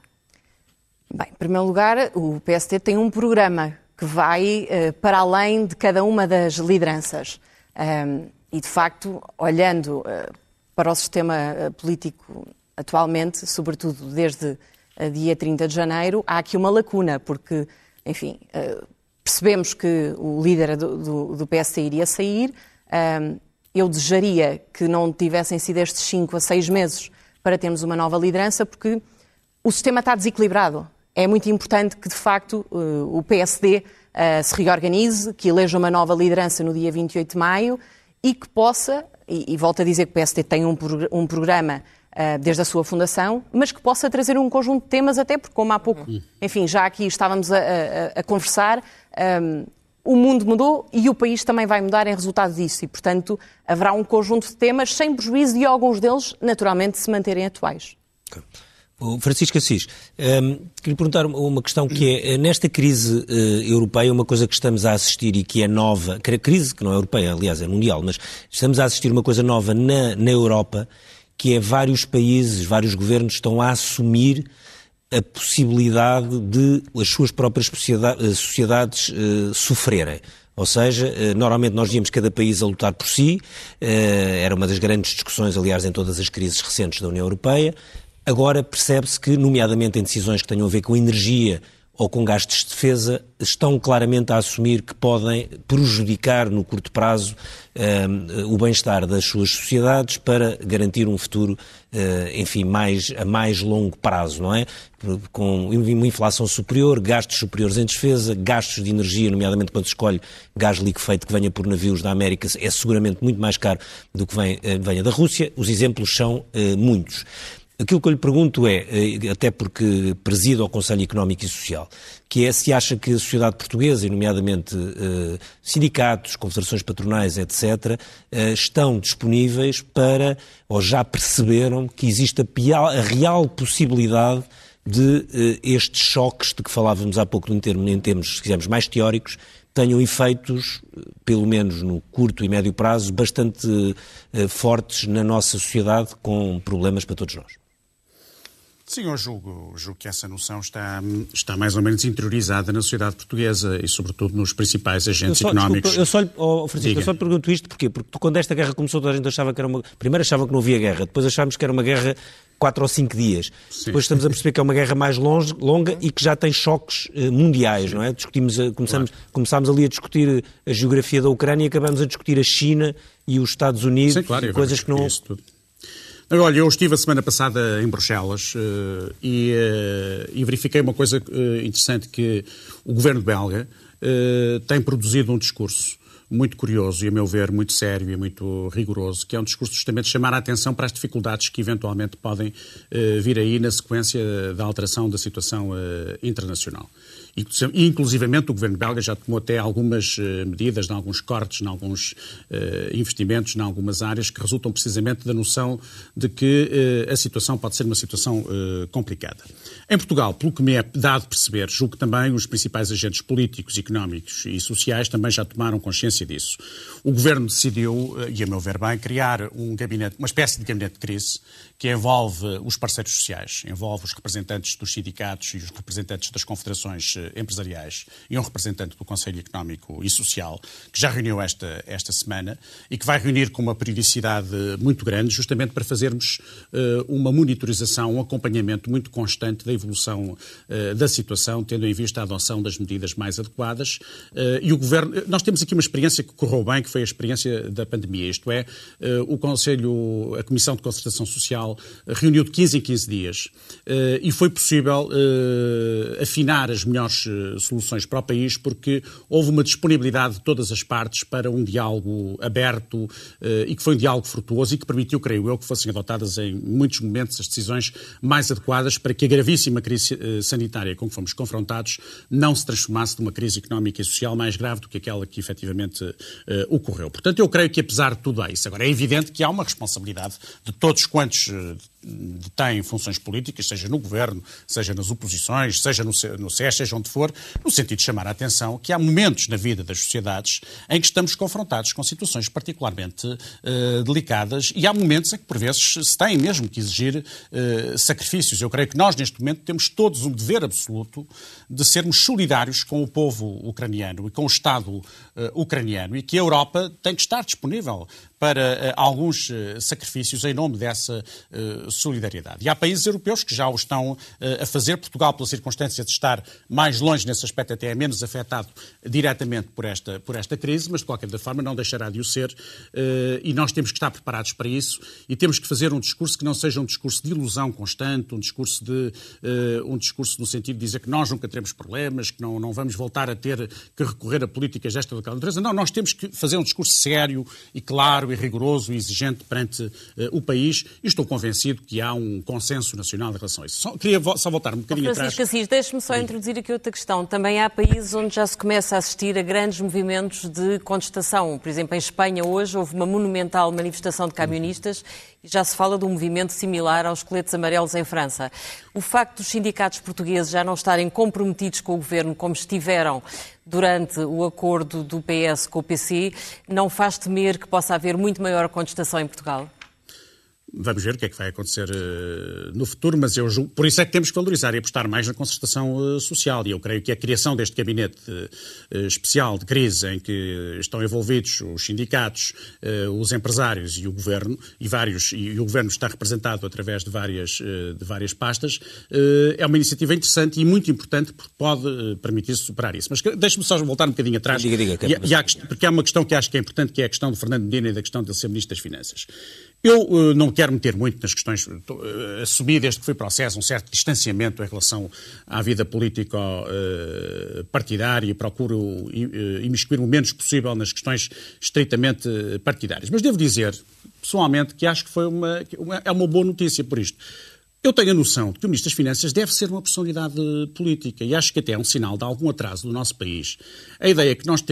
Bem, em primeiro lugar, o PSD tem um programa que vai uh, para além de cada uma das lideranças. Um, e, de facto, olhando uh, para o sistema uh, político atualmente, sobretudo desde dia 30 de janeiro, há aqui uma lacuna, porque, enfim, percebemos que o líder do, do, do PSD iria sair. Um, eu desejaria que não tivessem sido estes 5 a 6 meses para termos uma nova liderança, porque o sistema está desequilibrado. É muito importante que, de facto, o PSD se reorganize, que eleja uma nova liderança no dia 28 de maio e que possa, e, volto a dizer que o PSD tem um, um programa uh, desde a sua fundação, mas que possa trazer um conjunto de temas, até porque, como há pouco, enfim, já aqui estávamos a, a, a conversar, um, o mundo mudou e o país também vai mudar em resultado disso. E, portanto, haverá um conjunto de temas sem prejuízo de alguns deles, naturalmente, se manterem atuais. Okay. Francisco Assis, um, queria perguntar uma questão que é, nesta crise uh, europeia, uma coisa que estamos a assistir e que é nova, que é crise que não é europeia, aliás, é mundial, mas estamos a assistir uma coisa nova na, na Europa, que é vários países, vários governos estão a assumir a possibilidade de as suas próprias sociedades, sociedades uh, sofrerem. Ou seja, normalmente nós víamos cada país a lutar por si, era uma das grandes discussões, aliás, em todas as crises recentes da União Europeia. Agora percebe-se que, nomeadamente em decisões que tenham a ver com energia ou com gastos de defesa, estão claramente a assumir que podem prejudicar no curto prazo uh, o bem-estar das suas sociedades para garantir um futuro, uh, enfim, mais, a mais longo prazo, não é? Com uma inflação superior, gastos superiores em defesa, gastos de energia, nomeadamente quando se escolhe gás liquefeito que venha por navios da América, é seguramente muito mais caro do que vem, uh, venha da Rússia. Os exemplos são muitos. Aquilo que eu lhe pergunto é, eh, até porque presido ao Conselho Económico e Social, que é se acha que a sociedade portuguesa, nomeadamente eh, sindicatos, confederações patronais, etc., eh, estão disponíveis para, ou já perceberam, que existe a, a real possibilidade de estes choques de que falávamos há pouco em termos, em termos, se quisermos, mais teóricos, tenham efeitos, pelo menos no curto e médio prazo, bastante fortes na nossa sociedade, com problemas para todos nós. Sim, eu julgo, julgo que essa noção está, está mais ou menos interiorizada na sociedade portuguesa e, sobretudo, nos principais agentes eu só, económicos. Desculpa, eu só, lhe, oh, Francisco, eu só lhe pergunto isto porquê? porque quando esta guerra começou, toda a gente achava que era uma. Primeiro achavam que não havia guerra, depois achámos que era uma guerra quatro ou cinco dias. Sim. Depois estamos a perceber que é uma guerra mais longe, longa e que já tem choques uh, mundiais, Sim. não é? Discutimos, começamos, claro. começámos ali a discutir a geografia da Ucrânia e acabamos a discutir a China e os Estados Unidos, Sim, claro, coisas que não. Olha, eu estive a semana passada em Bruxelas uh, e, uh, e, verifiquei uma coisa uh, interessante que o governo belga tem produzido um discurso muito curioso e, a meu ver, muito sério e muito rigoroso, que é um discurso justamente de chamar a atenção para as dificuldades que eventualmente podem vir aí na sequência da alteração da situação internacional. Inclusivamente, o governo belga já tomou até algumas uh, medidas, em alguns cortes, em alguns uh, investimentos, em algumas áreas, que resultam precisamente da noção de que uh, a situação pode ser uma situação complicada. Em Portugal, pelo que me é dado perceber, julgo que também os principais agentes políticos, económicos e sociais também já tomaram consciência disso. O governo decidiu, e a meu ver bem, criar um gabinete, uma espécie de gabinete de crise que envolve os parceiros sociais, envolve os representantes dos sindicatos e os representantes das confederações eh, empresariais e um representante do Conselho Económico e Social, que já reuniu esta, esta semana e que vai reunir com uma periodicidade muito grande, justamente para fazermos uh, uma monitorização, um acompanhamento muito constante da evolução uh, da situação, tendo em vista a adoção das medidas mais adequadas. Uh, e o Governo. Nós temos aqui uma experiência que correu bem, que foi a experiência da pandemia, isto é, o Conselho, a Comissão de Concertação Social reuniu de 15 em 15 dias e foi possível afinar as melhores eh, soluções para o país porque houve uma disponibilidade de todas as partes para um diálogo aberto e que foi um diálogo frutuoso e que permitiu, creio eu, que fossem adotadas em muitos momentos as decisões mais adequadas para que a gravíssima crise sanitária com que fomos confrontados não se transformasse numa crise económica e social mais grave do que aquela que efetivamente ocorreu. Portanto, eu creio que apesar de tudo isso, agora é evidente que há uma responsabilidade de todos quantos detém funções políticas, seja no governo, seja nas oposições, seja no, no SES, seja onde for, no sentido de chamar a atenção que há momentos na vida das sociedades em que estamos confrontados com situações particularmente uh, delicadas e há momentos em que, por vezes, se tem mesmo que exigir uh, sacrifícios. Eu creio que nós, neste momento, temos todos um dever absoluto de sermos solidários com o povo ucraniano e com o Estado uh, ucraniano e que a Europa tem que estar disponível para uh, alguns uh, sacrifícios em nome dessa solidariedade. E há países europeus que já o estão a fazer. Portugal, pela circunstância de estar mais longe nesse aspecto, até é menos afetado diretamente por esta, por esta crise, mas de qualquer forma não deixará de o ser. E nós temos que estar preparados para isso e temos que fazer um discurso que não seja um discurso de ilusão constante, um discurso, de, um discurso no sentido de dizer que nós nunca teremos problemas, que não, não vamos voltar a ter que recorrer a políticas desta ou daquela natureza. Não, nós temos que fazer um discurso sério e claro e rigoroso e exigente perante uh, o país e estou convencido que há um consenso nacional em relação a isso. Só, queria vo só voltar um bocadinho oh, Francisco atrás. Francisco Assis, deixe-me só introduzir aqui outra questão. Também há países onde já se começa a assistir a grandes movimentos de contestação. Por exemplo, em Espanha hoje houve uma monumental manifestação de camionistas e já se fala de um movimento similar aos coletes amarelos em França. O facto dos sindicatos portugueses já não estarem comprometidos com o governo como estiveram durante o acordo do PS com o PC não faz temer que possa haver muito maior contestação em Portugal? Vamos ver o que é que vai acontecer uh, no futuro, mas eu julgo, por isso é que temos que valorizar e apostar mais na concertação uh, social. E eu creio que a criação deste gabinete uh, especial de crise, em que estão envolvidos os sindicatos, os empresários e o governo, e, vários, e, o governo está representado através de várias, de várias pastas, é uma iniciativa interessante e muito importante porque pode permitir superar isso. Mas deixe-me só voltar um bocadinho atrás, diga, diga, e, e há, porque há uma questão que acho que é importante, que é a questão do Fernando Medina e da questão de ele ser Ministro das Finanças. Eu uh, não quero meter muito nas questões. Uh, assumi desde que fui processo um certo distanciamento em relação à vida político-partidária e procuro imiscuir o menos possível nas questões estritamente partidárias. Mas devo dizer, pessoalmente, que acho que foi uma, uma, é uma boa notícia por isto. Eu tenho a noção de que o Ministro das Finanças deve ser uma personalidade política e acho que até é um sinal de algum atraso do nosso país. A ideia que nós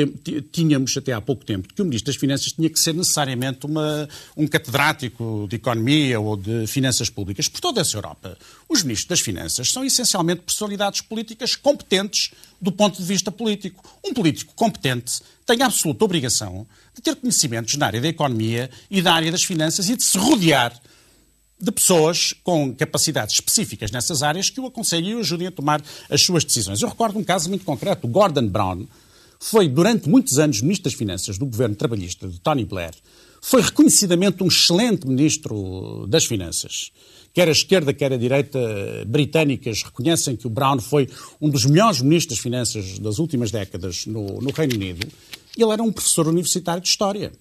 tínhamos até há pouco tempo de que o Ministro das Finanças tinha que ser necessariamente uma, um catedrático de economia ou de finanças públicas por toda essa Europa. Os Ministros das Finanças são essencialmente personalidades políticas competentes do ponto de vista político. Um político competente tem a absoluta obrigação de ter conhecimentos na área da economia e da área das finanças e de se rodear de pessoas com capacidades específicas nessas áreas que o aconselhem e o ajudem a tomar as suas decisões. Eu recordo um caso muito concreto. O Gordon Brown foi, durante muitos anos, Ministro das Finanças do governo trabalhista de Tony Blair. Foi reconhecidamente um excelente Ministro das Finanças. Quer a esquerda, quer a direita britânicas reconhecem que o Brown foi um dos melhores Ministros das Finanças das últimas décadas no, no Reino Unido. Ele era um professor universitário de História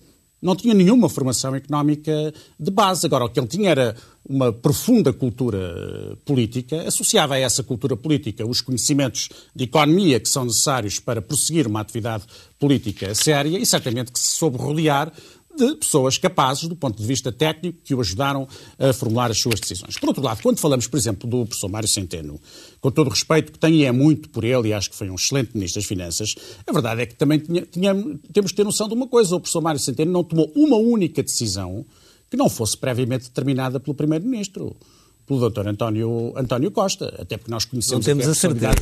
não tinha nenhuma formação económica de base. Agora, o que ele tinha era uma profunda cultura política, associava a essa cultura política os conhecimentos de economia que são necessários para prosseguir uma atividade política séria e certamente que se soube rodear de pessoas capazes, do ponto de vista técnico, que o ajudaram a formular as suas decisões. Por outro lado, quando falamos, por exemplo, do professor Mário Centeno, com todo o respeito que tenho e é muito por ele, e acho que foi um excelente Ministro das Finanças, a verdade é que também tinha, tinha, temos que ter noção de uma coisa: o professor Mário Centeno não tomou uma única decisão que não fosse previamente determinada pelo Primeiro-Ministro pelo Dr. António, António Costa, até porque nós conhecemos Não temos a, a certeza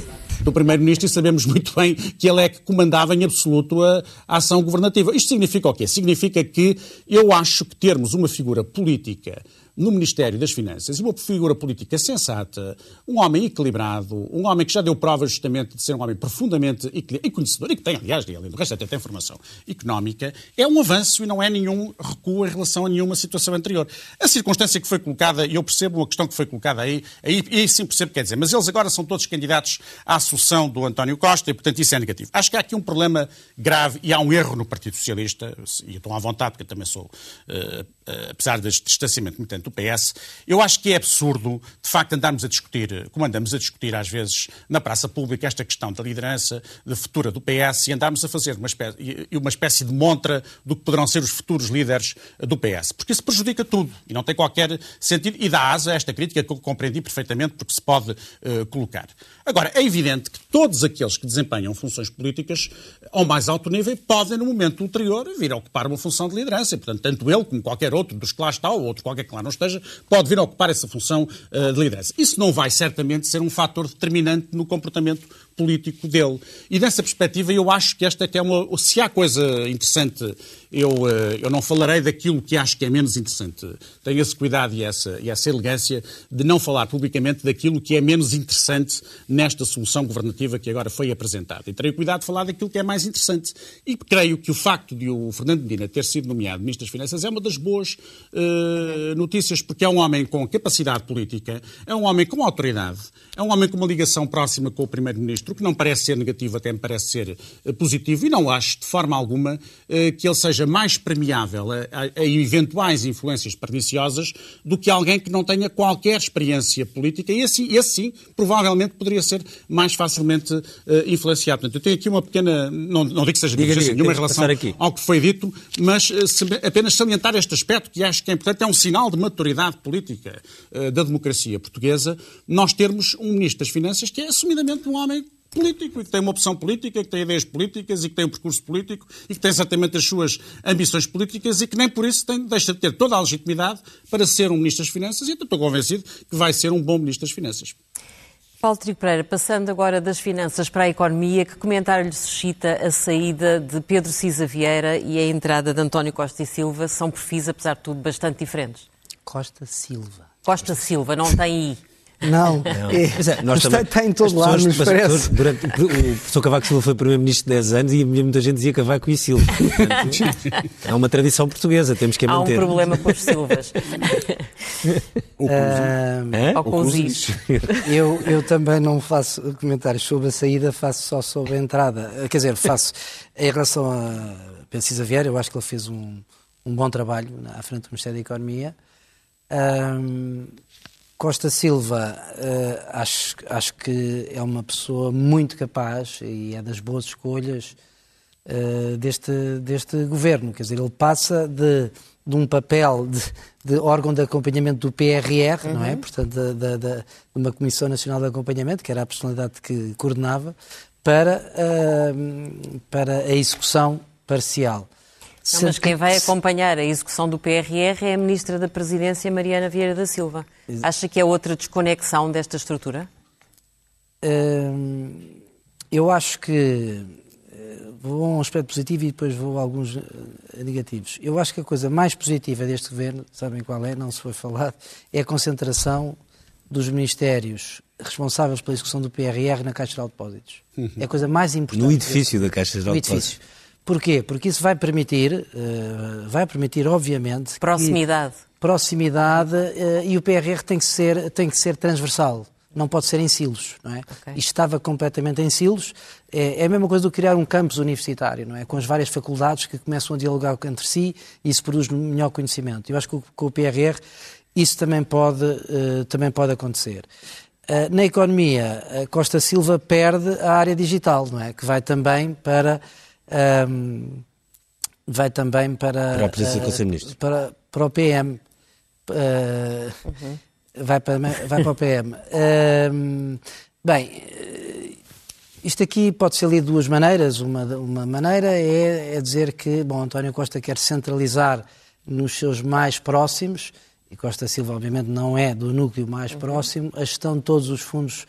do Primeiro-Ministro e sabemos muito bem que ele é que comandava em absoluto a, a, ação governativa. Isto significa o quê? Significa que eu acho que termos uma figura política no Ministério das Finanças uma figura política sensata, um homem equilibrado, um homem que já deu provas justamente de ser um homem profundamente e conhecedor, e que tem, aliás, além do resto até tem formação económica, é um avanço e não é nenhum recuo em relação a nenhuma situação anterior. A circunstância que foi colocada, e eu percebo a questão que foi colocada aí, aí, aí sim percebo, quer dizer, mas eles agora são todos candidatos à sucessão do António Costa e, portanto, isso é negativo. Acho que há aqui um problema grave e há um erro no Partido Socialista, e estou à vontade, porque eu também sou, uh, apesar deste distanciamento muito do PS, eu acho que é absurdo, de facto, andarmos a discutir, como andamos a discutir às vezes na praça pública, esta questão da liderança, da futura do PS, e andarmos a fazer uma espécie, uma espécie de montra do que poderão ser os futuros líderes do PS. Porque isso prejudica tudo e não tem qualquer sentido e dá asa a esta crítica que eu compreendi perfeitamente porque se pode uh, colocar. Agora, é evidente evidente que todos aqueles que desempenham funções políticas ao mais alto nível podem, no momento ulterior, vir a ocupar uma função de liderança. E, portanto, tanto ele como qualquer outro dos que lá está, ou outro qualquer que lá não esteja, pode vir a ocupar essa função uh, de liderança. Isso não vai certamente ser um fator determinante no comportamento político dele. E nessa perspectiva eu acho que esta é, é uma. Se há coisa interessante, eu, eh, eu não falarei daquilo que acho que é menos interessante. Tenho esse cuidado e essa, e essa elegância de não falar publicamente daquilo que é menos interessante nesta solução governativa que agora foi apresentada. E terei cuidado de falar daquilo que é mais interessante. E creio que o facto de o Fernando Medina ter sido nomeado Ministro das Finanças é uma das boas uh, notícias, porque é um homem com capacidade política, é um homem com autoridade, é um homem com uma ligação próxima com o Primeiro-Ministro, o que não parece ser negativo, até me parece ser uh, positivo, e não acho de forma alguma uh, que ele seja mais permeável a, a, a, eventuais influências perniciosas do que alguém que não tenha qualquer experiência política, e assim, esse sim, provavelmente poderia ser mais facilmente uh, influenciado. Portanto, eu tenho aqui uma pequena, não, não digo que seja diga, diga, nenhuma relação ao que foi dito, mas apenas salientar este aspecto que acho que é importante, é um sinal de maturidade política da democracia portuguesa, nós termos um Ministro das Finanças que é assumidamente um homem político e que tem uma opção política, que tem ideias políticas e que tem um percurso político e que tem exatamente as suas ambições políticas e que nem por isso tem, deixa de ter toda a legitimidade para ser um Ministro das Finanças e estou convencido que vai ser um bom Ministro das Finanças. Paulo Trigo Pereira, passando agora das finanças para a economia, que comentário lhe suscita a saída de Pedro Cisa Vieira e a entrada de António Costa e Silva? São perfis, apesar de tudo, bastante diferentes. Costa Silva. Costa Silva, não tem I. Não, não. É, é, nós está, está em todo lado, nos parece. Durante, o professor Cavaco Silva foi Primeiro-Ministro 10 anos e muita gente dizia Cavaco e Silva. Portanto, é uma tradição portuguesa, temos que a manter. Há um problema com os Silvas. Ou com, uh, com os Is. Eu, eu também não faço comentários sobre a saída, faço só sobre a entrada. Quer dizer, faço em relação a Pedro Cisa Vieira, eu acho que ele fez um, um bom trabalho à frente do Ministério da Economia. Um, Costa Silva, uh, acho, acho que é uma pessoa muito capaz e é das boas escolhas uh, deste, deste governo. Quer dizer, ele passa de, de um papel de, de, órgão de acompanhamento do PRR, uhum. não é? Uhum. Portanto, de, de, uma Comissão Nacional de Acompanhamento, que era a personalidade que coordenava, para, uh, para a execução parcial. Não, mas quem vai acompanhar a execução do PRR é a Ministra da Presidência, Mariana Vieira da Silva. Acha que é outra desconexão desta estrutura? Hum, eu acho que eh, vou a um aspecto positivo e depois vou a alguns eh, negativos. Eu acho que a coisa mais positiva deste governo, sabem qual é, não se foi falado, é a concentração dos ministérios responsáveis pela execução do PRR na Caixa de Depósitos. Uhum. É a coisa mais importante. No edifício da Caixa de Depósitos. Porquê? Porque isso vai permitir, uh, vai permitir, obviamente... Proximidade. Proximidade uh, e o PRR tem que, ser, tem que ser transversal. Não pode ser em silos, não é? Okay. Isto estava completamente em silos. É, é, a mesma coisa do que criar um campus universitário, não é? Com as várias faculdades que começam a dialogar entre si e isso produz melhor conhecimento. Eu acho que com o PRR isso também pode, uh, também pode acontecer. Na economia, Costa Silva perde a área digital, não é? Que vai também para um, vai também para, para a presidência do Conselho de Ministros. Para, para o PM. Uh, uhum. vai, para, vai para o PM. Um, bem, isto aqui pode ser lido de duas maneiras. Uma, uma maneira é, é dizer que bom, António Costa quer centralizar nos seus mais próximos, e Costa Silva, obviamente, não é do núcleo mais uhum. próximo, a gestão de todos os fundos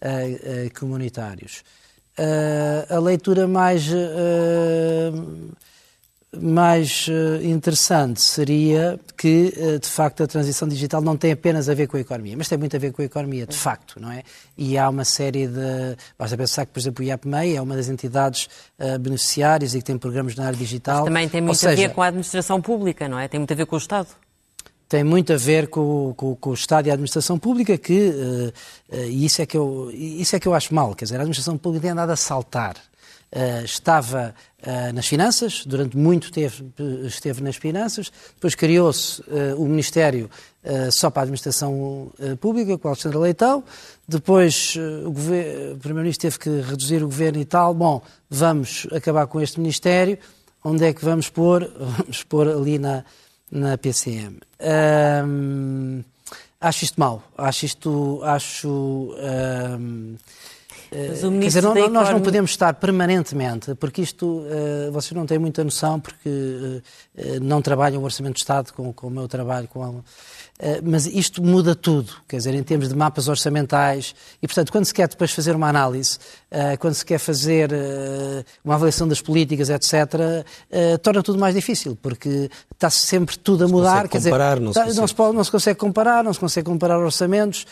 uh, uh, comunitários. Uh, a leitura mais, uh, mais uh, interessante seria que, de facto, a transição digital não tem apenas a ver com a economia, mas tem muito a ver com a economia, de facto, não é? E há uma série de. Basta pensar que, por exemplo, o IAPMEI é uma das entidades beneficiárias e que tem programas na área digital. Mas também tem muito seja, a ver com a administração pública, não é? Tem muito a ver com o Estado tem muito a ver com, com, com, o Estado e a administração pública, que, uh, uh, isso é que, eu, isso é que eu acho mal, quer dizer, a administração pública tem andado a saltar. Uh, estava nas finanças, durante muito tempo esteve nas finanças, depois criou-se o Ministério só para a administração pública, com Alexandre Leitão, depois o, o Primeiro-Ministro teve que reduzir o governo e tal, bom, vamos acabar com este Ministério, onde é que vamos pôr? Vamos pôr ali na, na PCM. Um, acho isto mau. Acho isto. Acho. Um, o Quer dizer, não, nós não podemos estar permanentemente, porque isto, uh, vocês não têm muita noção, porque uh, não trabalham o Orçamento de Estado com, com o meu trabalho, com a, eh, mas isto muda tudo, quer dizer, em termos de mapas orçamentais, e portanto, quando se quer depois fazer uma análise, eh, quando se quer fazer eh, uma avaliação das políticas, etc., torna tudo mais difícil, porque está sempre tudo a mudar. Quer comparar, dizer, não, se tá, não, se pode, não se consegue comparar, não se consegue comparar orçamentos,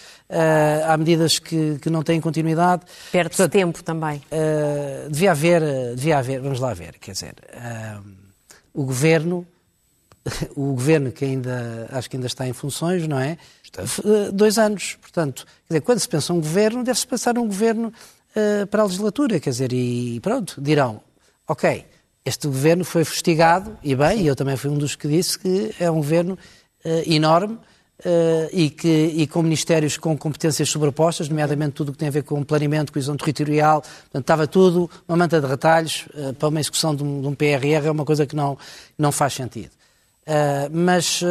há medidas que, que não têm continuidade. Perde-se tempo também. devia haver, devia haver, vamos lá ver, quer dizer, o governo o governo que ainda, acho que ainda está em funções, não é? Está. Eh, dois anos. Portanto, dizer, quando se pensa um governo, deve-se pensar um governo uh, para a legislatura, quer dizer, e pronto, dirão, ok, este governo foi fustigado, e bem, e eu também fui um dos que disse que é um governo uh, enorme, Uh, e, que, e com ministérios com competências sobrepostas, nomeadamente tudo o que tem a ver com planeamento, coesão territorial, portanto, estava tudo uma manta de retalhos uh, para uma execução de um, de um, PRR, é uma coisa que não, não faz sentido. Uh, mas uh,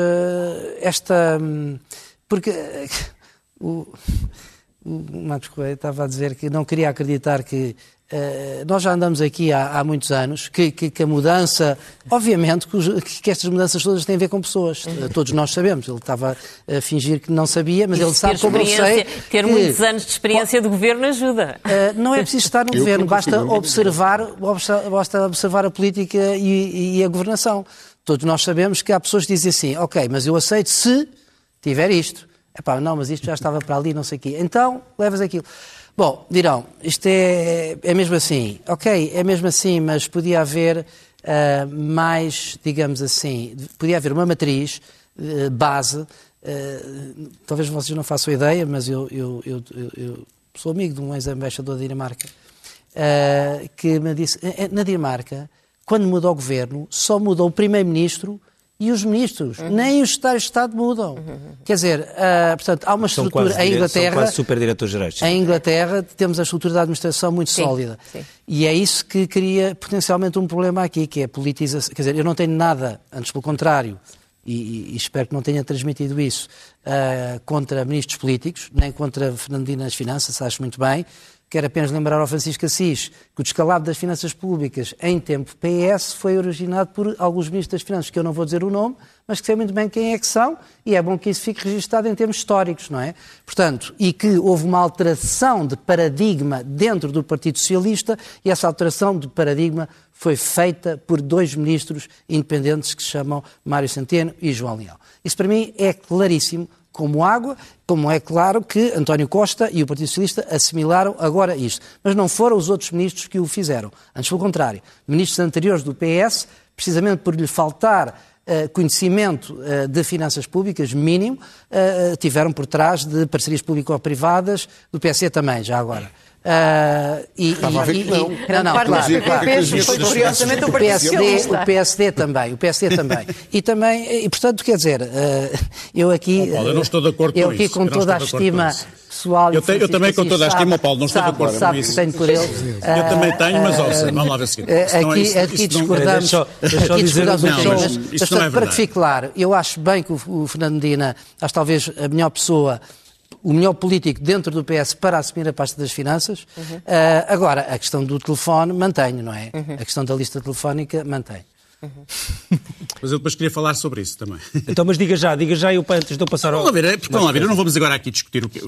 esta. Um, porque uh, o, o Marcos Coelho estava a dizer que não queria acreditar que. nós já andamos aqui há, há muitos anos, que, que, que, a mudança, obviamente que, os, que, estas mudanças todas têm a ver com pessoas, todos nós sabemos. Ele estava a fingir que não sabia, mas ele sabe como eu sei. Ter muitos anos de experiência de governo ajuda. não é preciso estar no governo, basta observar, basta observar a política e, e a governação. Todos nós sabemos que há pessoas que dizem assim, ok, mas eu aceito se tiver isto. Epá, não, mas isto já estava para ali, não sei o quê. Então, levas aquilo. Bom, dirão, isto é, é mesmo assim. Ok, é mesmo assim, mas podia haver uh, mais, digamos assim, podia haver uma matriz, uh, base, uh, talvez vocês não façam ideia, mas eu, eu, eu, eu sou amigo de um ex-embaixador da Dinamarca, que me disse, na Dinamarca, quando muda o governo, só muda o primeiro-ministro e os ministros, uhum. nem os secretários de Estado mudam. Uhum. Quer dizer, uh, portanto, há uma são estrutura. Quase, em Inglaterra. São quase superdiretores-gerais. Em Inglaterra temos a estrutura da administração muito sim, sólida. Sim. E é isso que cria potencialmente um problema aqui, que é a politização. Quer dizer, eu não tenho nada, antes pelo contrário, e, e espero que não tenha transmitido isso, uh, contra ministros políticos, nem contra Fernandina das Finanças, acho muito bem. Quero apenas lembrar ao Francisco Assis que o descalabro das finanças públicas em tempo PS foi originado por alguns ministros das Finanças, que eu não vou dizer o nome, mas que sei muito bem quem é que são, e é bom que isso fique registado em termos históricos, não é? Portanto, e que houve uma alteração de paradigma dentro do Partido Socialista, e essa alteração de paradigma foi feita por dois ministros independentes que se chamam Mário Centeno e João Leão. Isso para mim é claríssimo como água, como é claro que António Costa e o Partido Socialista assimilaram agora isto. Mas não foram os outros ministros que o fizeram. Antes, pelo contrário. Ministros anteriores do PS, precisamente por lhe faltar Uh, conhecimento uh, de finanças públicas mínimo, uh, tiveram por trás de parcerias público-privadas, do PSE também, já agora. Uh, e, Estava a ver que não. E, não, não, claro. curiosamente o PSD, o PSD também, o PSD também. E também, e portanto, quer dizer, uh, eu aqui... Oh, Paulo, eu não estou de acordo eu com aqui com toda a estima pessoal... Eu, te, eu também com toda a estima, Paulo, não estou sabe, de acordo sabe com isso. tenho por ele. Eu também tenho, mas ouça, vamos lá ver seguinte. Aqui, aqui discordamos, aqui discordamos um bocadinho, mas, é para que fique claro, eu acho bem que o Fernando Medina, acho talvez a melhor pessoa o melhor político dentro do PS para assumir a pasta das finanças. Uhum. Uh, agora, a questão do telefone mantenho, não é? Uhum. A questão da lista telefónica mantenho. Uhum. Mas eu depois queria falar sobre isso também. Então, mas diga já, diga já eu antes de eu passar ao... Vamos ver, é, porque, vamos lá ver, não vamos agora aqui discutir, o que,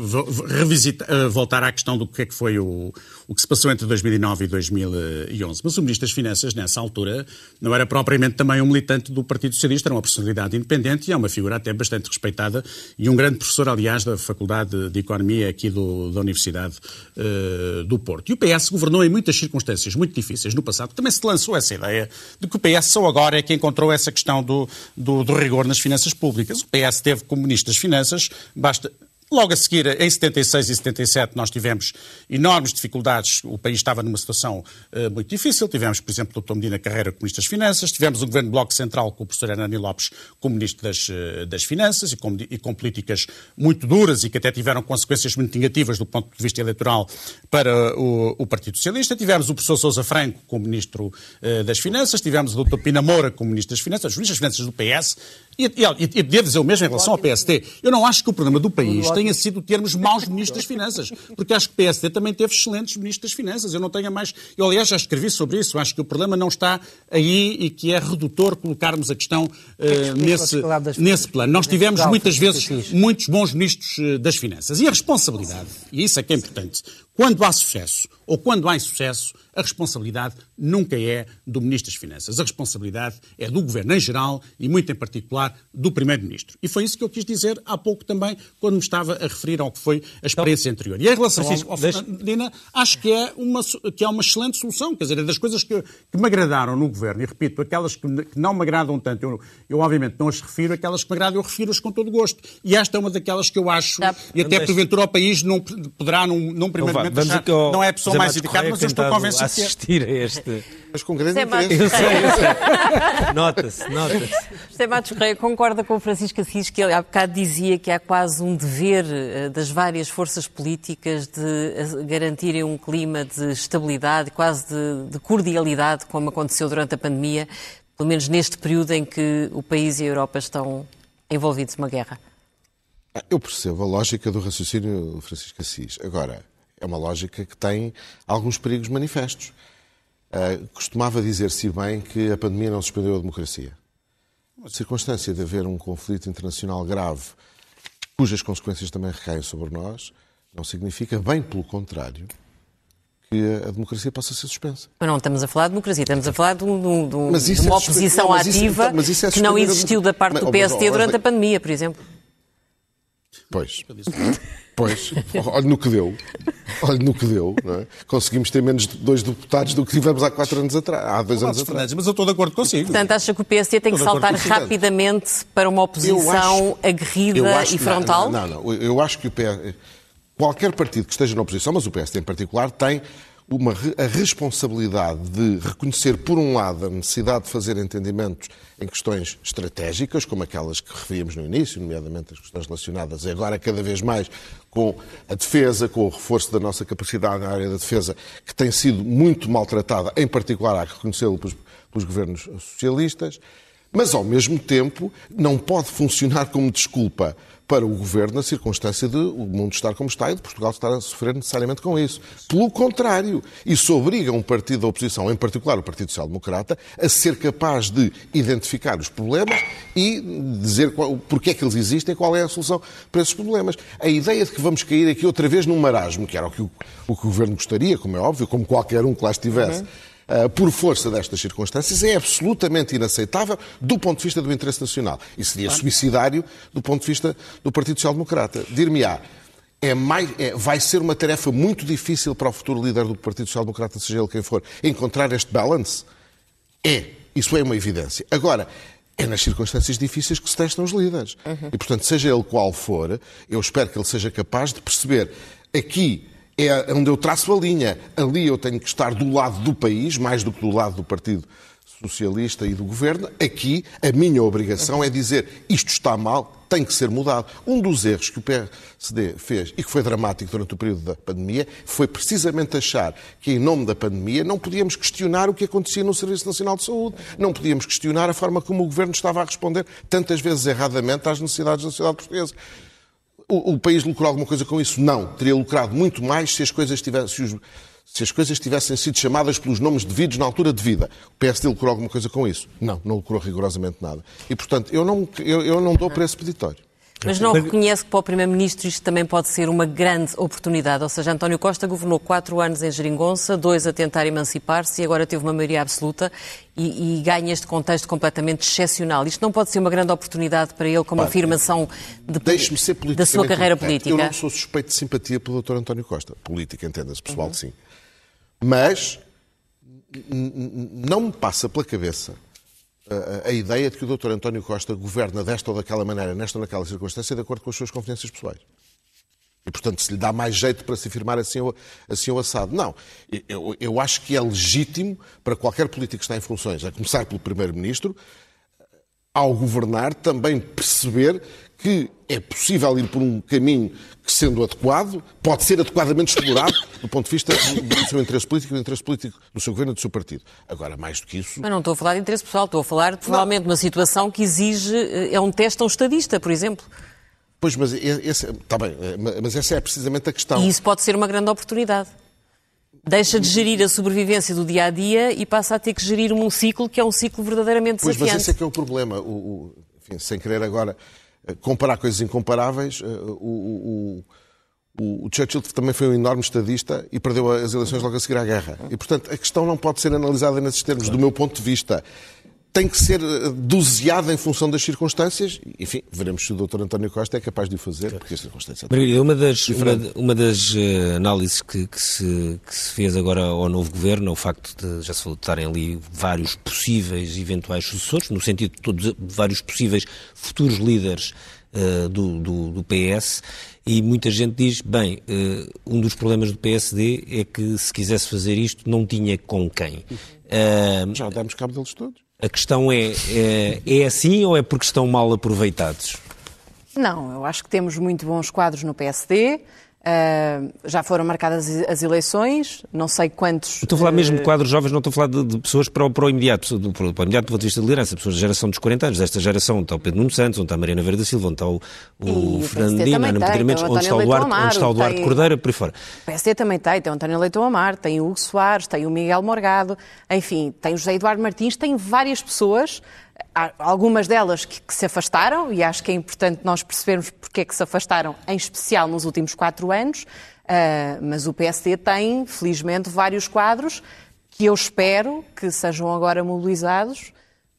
revisitar, uh, voltar à questão do que é que foi o, o que se passou entre 2009 e 2011. Mas o Ministro das Finanças, nessa altura, não era propriamente também um militante do Partido Socialista, era uma personalidade independente e é uma figura até bastante respeitada e um grande professor, aliás, da Faculdade de Economia aqui do, da Universidade uh, do Porto. E o PS governou em muitas circunstâncias muito difíceis no passado. Também se lançou essa ideia de que o PS só agora é que encontrou essa questão do, do, do rigor nas finanças públicas. O PS teve como Ministro das Finanças, basta Logo a seguir, em 76 e 77, nós tivemos enormes dificuldades. O país estava numa situação uh, muito difícil. Tivemos, por exemplo, o Dr. Medina Carreira como Ministro das Finanças. Tivemos o Governo Bloco Central com o professor Hernani Lopes como Ministro das, uh, das Finanças e com, e com, políticas muito duras e que até tiveram consequências muito negativas do ponto de vista eleitoral para o, o Partido Socialista. Tivemos o professor Sousa Franco como Ministro uh, das Finanças. Tivemos o Dr. Pina Moura como Ministro das Finanças. Os Ministros das Finanças do PS E, e, e devo dizer o mesmo em relação ao PST. Eu não acho que o problema do país tenha sido termos maus ministros das Finanças, porque acho que o PST também teve excelentes ministros das Finanças. Eu não tenho mais. Eu, aliás, já escrevi sobre isso. Acho que o problema não está aí e que é redutor colocarmos a questão uh, nesse, nesse plano. Nós tivemos muitas vezes muitos bons ministros uh, das Finanças. E a responsabilidade, e isso é que é importante, quando há sucesso ou quando há insucesso, a responsabilidade nunca é do Ministro das Finanças. A responsabilidade é do Governo em geral e, muito em particular, do Primeiro-Ministro. E foi isso que eu quis dizer há pouco também, quando me estava a referir ao que foi a experiência então, anterior. E em relação então, ao Fernandina, acho que é, uma, que é uma excelente solução. Quer dizer, é das coisas que, que me agradaram no Governo, e repito, aquelas que, que não me agradam tanto, eu, eu, obviamente não as refiro, aquelas que me agradam eu refiro-as com todo o gosto. E esta é uma daquelas que eu acho, tá. e até porventura o país não poderá, num, num primeiro momento, achar, não é a pessoa mais indicada, mas eu estou convencido assistir a este... Mas com grande interesse. Eu sei, eu sei. Nota-se, nota-se. José Matos Correia concorda com o Francisco Assis que ele há bocado dizia que há quase um dever eh, das várias forças políticas de eh, garantirem um clima de estabilidade, quase de, de cordialidade, como aconteceu durante a pandemia, pelo menos neste período em que o país e a Europa estão envolvidos numa guerra. Eu percebo a lógica do raciocínio do Francisco Assis. Agora, é uma lógica que tem alguns perigos manifestos. Uh, costumava dizer-se bem que a pandemia não suspendeu a democracia. A circunstância de haver um conflito internacional grave, cujas consequências também recaem sobre nós, não significa, bem pelo contrário, que a democracia possa ser suspensa. Mas não estamos a falar de democracia, estamos a falar de, um, de, de uma é oposição não, ativa isso, então, é que não existiu da parte do PSD durante a pandemia, por exemplo. Pois. Pois, olha no que deu. Olha no que deu. É? Conseguimos ter menos de dois deputados do que tivemos há quatro anos atrás. Há dois anos atrás. Mas eu estou de acordo consigo. Portanto, acha que o PSD tem que saltar rapidamente para uma oposição acho, aguerrida acho, e frontal? Não, não, não. Eu acho que o PS, qualquer partido que esteja na oposição, mas o PSD em particular, tem uma, a responsabilidade de reconhecer, por um lado, a necessidade de fazer entendimentos em questões estratégicas, como aquelas que referíamos no início, nomeadamente as questões relacionadas agora cada vez mais com a defesa, com o reforço da nossa capacidade na área da defesa, que tem sido muito maltratada, em particular, há que reconhecê-lo pelos, pelos governos socialistas, mas, ao mesmo tempo, não pode funcionar como desculpa para o governo na circunstância de o mundo estar como está e de Portugal estar a sofrer necessariamente com isso. Pelo contrário, isso obriga um partido da oposição, em particular o Partido Social Democrata, a ser capaz de identificar os problemas e dizer qual, porque é que eles existem e qual é a solução para esses problemas. A ideia de que vamos cair aqui outra vez num marasmo, que era o que o, o, que o governo gostaria, como é óbvio, como qualquer um que lá estivesse. Uhum uh, por força destas circunstâncias, é absolutamente inaceitável do ponto de vista do interesse nacional. E seria claro. suicidário do ponto de vista do Partido Social Democrata. Dir-me-á, é mais, é, vai ser uma tarefa muito difícil para o futuro líder do Partido Social Democrata, seja ele quem for, encontrar este balance? É. Isso é uma evidência. Agora, é nas circunstâncias difíceis que se testam os líderes. Uhum. E, portanto, seja ele qual for, eu espero que ele seja capaz de perceber aqui é onde eu traço a linha. Ali eu tenho que estar do lado do país, mais do que do lado do Partido Socialista e do Governo. Aqui, a minha obrigação é dizer isto está mal, tem que ser mudado. Um dos erros que o PSD fez e que foi dramático durante o período da pandemia foi precisamente achar que, em nome da pandemia, não podíamos questionar o que acontecia no Serviço Nacional de Saúde, não podíamos questionar a forma como o Governo estava a responder, tantas vezes erradamente, às necessidades da sociedade portuguesa. O, o, país lucrou alguma coisa com isso? Não. Teria lucrado muito mais se as coisas tivessem, se, se as coisas tivessem sido chamadas pelos nomes devidos na altura devida. O PSD lucrou alguma coisa com isso? Não, não lucrou rigorosamente nada. E, portanto, eu não, eu, eu não dou preço peditório. Mas não reconhece que para o Primeiro-Ministro isto também pode ser uma grande oportunidade? Ou seja, António Costa governou quatro anos em Geringonça, dois a tentar emancipar-se e agora teve uma maioria absoluta e, e, ganha este contexto completamente excepcional. Isto não pode ser uma grande oportunidade para ele como afirmação de, da sua carreira política? Eu não sou suspeito de simpatia pelo Dr. António Costa. Política, entenda-se, pessoal, uhum. sim. Mas não me passa pela cabeça a, ideia de que o Dr. António Costa governa desta ou daquela maneira, nesta ou naquela circunstância, de acordo com as suas confianças pessoais. E, portanto, se lhe dá mais jeito para se afirmar assim ou, assim ou assado. Não. Eu, eu acho que é legítimo para qualquer político que está em funções, a começar pelo Primeiro-Ministro, ao governar, também perceber que é possível ir por um caminho que, sendo adequado, pode ser adequadamente explorado do ponto de vista do seu interesse político e do interesse político do seu governo e do seu partido. Agora, mais do que isso. Mas não estou a falar de interesse pessoal, estou a falar provavelmente de uma situação que exige. É um teste a um estadista, por exemplo. Pois, mas, esse, está bem, mas essa é precisamente a questão. E isso pode ser uma grande oportunidade. Deixa de gerir a sobrevivência do dia a dia e passa a ter que gerir um ciclo que é um ciclo verdadeiramente desafiante. Pois, mas esse é que é o problema. O, o, enfim, sem querer agora comparar coisas incomparáveis, eh, o, o, o, Churchill também foi um enorme estadista e perdeu as eleições logo a seguir à guerra. E, portanto, a questão não pode ser analisada nesses termos, do meu ponto de vista. Tem que ser eh, doseada em função das circunstâncias. Enfim, veremos se o Dr. António Costa é capaz de o fazer, porque as circunstâncias. Margarida, uma das, uma, uma, das uh, análises que, que, se, que, se, fez agora ao novo governo é o facto de já se estarem ali vários possíveis eventuais sucessores, no sentido de todos vários possíveis futuros líderes uh, do, do, do, PS. E muita gente diz, bem, uh, um dos problemas do PSD é que se quisesse fazer isto não tinha com quem. já demos cabo deles todos. A questão é, é, é assim ou é porque estão mal aproveitados? Não, eu acho que temos muito bons quadros no PSD. Uh, já foram marcadas as eleições, não sei quantos. Estou a falar mesmo de eh, quadros jovens, não estou a falar de, de pessoas para o, para o imediato, do, para o imediato do ponto de vista de liderança, pessoas da geração dos 40 anos, desta geração, onde está o Pedro Nuno Santos, onde está a Mariana Verde da Silva, onde está o, o Fernandino, Ana Pedro Mendes, onde está o Duarte, Amaro, onde está o Duarte tem... Cordeira, por aí fora. O PSD também tem, tem o António Leitão Amar, tem o Hugo Soares, tem o Miguel Morgado, enfim, tem o José Eduardo Martins, tem várias pessoas Há algumas delas que, que, se afastaram, e acho que é importante nós percebermos porque é que se afastaram, em especial nos últimos quatro anos, uh, mas o PSD tem, felizmente, vários quadros que eu espero que sejam agora mobilizados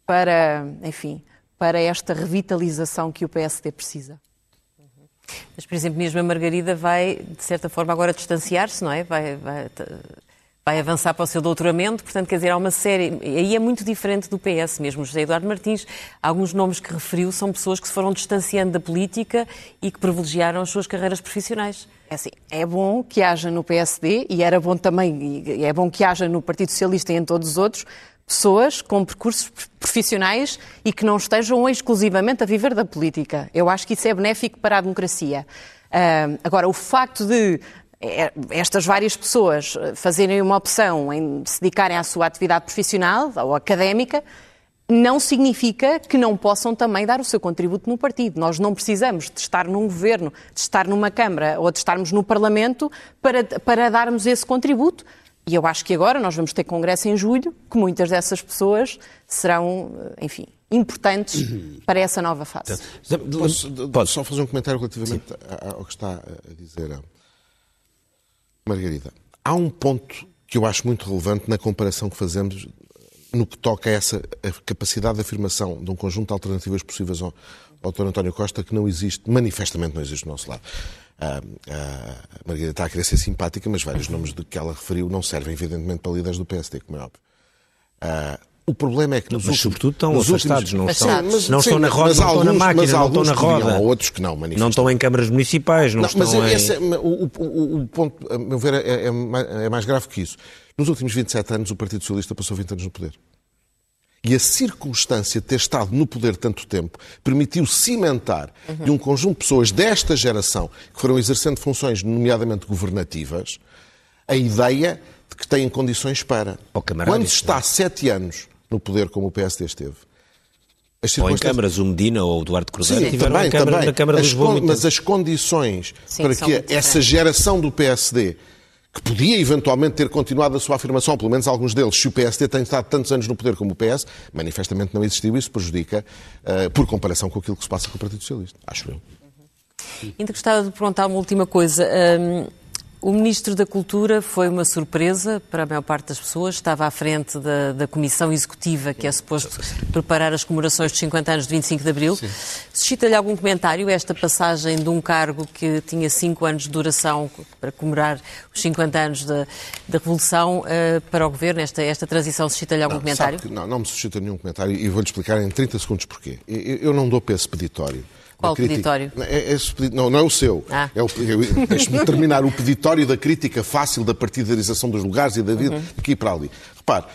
para, enfim, para esta revitalização que o PSD precisa. Mas, por exemplo, mesmo a Margarida vai, de certa forma, agora distanciar-se, não é? Vai, vai, vai avançar para o seu doutoramento, portanto, quer dizer, há uma série. Aí é muito diferente do PS mesmo. José Eduardo Martins, alguns nomes que referiu são pessoas que se foram distanciando da política e que privilegiaram as suas carreiras profissionais. É assim, é bom que haja no PSD e era bom também, é bom que haja no Partido Socialista e em todos os outros, pessoas com percursos profissionais e que não estejam exclusivamente a viver da política. Eu acho que isso é benéfico para a democracia. Uh, agora, o facto de estas várias pessoas eh, fazerem uma opção em se dedicarem à sua atividade profissional ou académica, não significa que não possam também dar o seu contributo no partido. Nós não precisamos de estar num governo, de estar numa Câmara ou de estarmos no Parlamento para, para darmos esse contributo. E eu acho que agora nós vamos ter congresso em julho, que muitas dessas pessoas serão, eh, enfim, importantes para essa nova fase. Posso, Pode. só fazer um comentário relativamente Sim. ao que está a dizer Margarida, há um ponto que eu acho muito relevante na comparação que fazemos no que toca a essa a capacidade de afirmação de um conjunto de alternativas possíveis ao, ao Dr. António Costa que não existe, manifestamente não existe do nosso lado. Ah, ah, a Margarida está a querer ser simpática, mas vários nomes de que ela referiu não servem, evidentemente, para líderes do PSD, como é óbvio. Ah, o problema é que nos mas, últimos, sobretudo, estão nos afastados, últimos... não estão, sim, mas, não sim, estão na roda, não alguns, estão na máquina, não estão na roda. Há outros que não, Não estão em câmaras municipais, não, não estão mas em... Esse é, o, o, o, ponto, a meu ver, é, é, é mais grave que isso. Nos últimos 27 anos, o Partido Socialista passou 20 anos no poder. E a circunstância de ter estado no poder tanto tempo permitiu cimentar uhum. de um conjunto de pessoas desta geração que foram exercendo funções, nomeadamente governativas, a ideia de que têm condições para. Quando está sete anos no poder como o PSD esteve. As ou em câmaras, o Medina ou o Duarte Cruzeiro Sim, tiveram também, câmara, também. na Câmara as de Lisboa. Mas as condições Sim, para que essa geração do PSD, que podia eventualmente ter continuado a sua afirmação, pelo menos alguns deles, se o PSD tem estado tantos anos no poder como o PS, manifestamente não existiu, isso prejudica, uh, por comparação com aquilo que se passa com o Partido Socialista, acho eu. Ainda gostava de perguntar uma última coisa. Um, o Ministro da Cultura foi uma surpresa para a maior parte das pessoas. Estava à frente da, da Comissão Executiva, que é suposto preparar as comemorações dos 50 anos de 25 de Abril. Suscita-lhe algum comentário esta passagem de um cargo que tinha 5 anos de duração para comemorar os 50 anos da, da Revolução uh, para o Governo? Esta, esta transição suscita-lhe algum não, comentário? não, não me suscita nenhum comentário e vou-lhe explicar em 30 segundos porquê. Eu, eu não dou peso peditório. Qual peditório? É, é, não, não é o seu. Ah. É Deixe-me terminar. O peditório da crítica fácil da partidarização dos lugares e da vida, uhum. daqui para ali. Repare,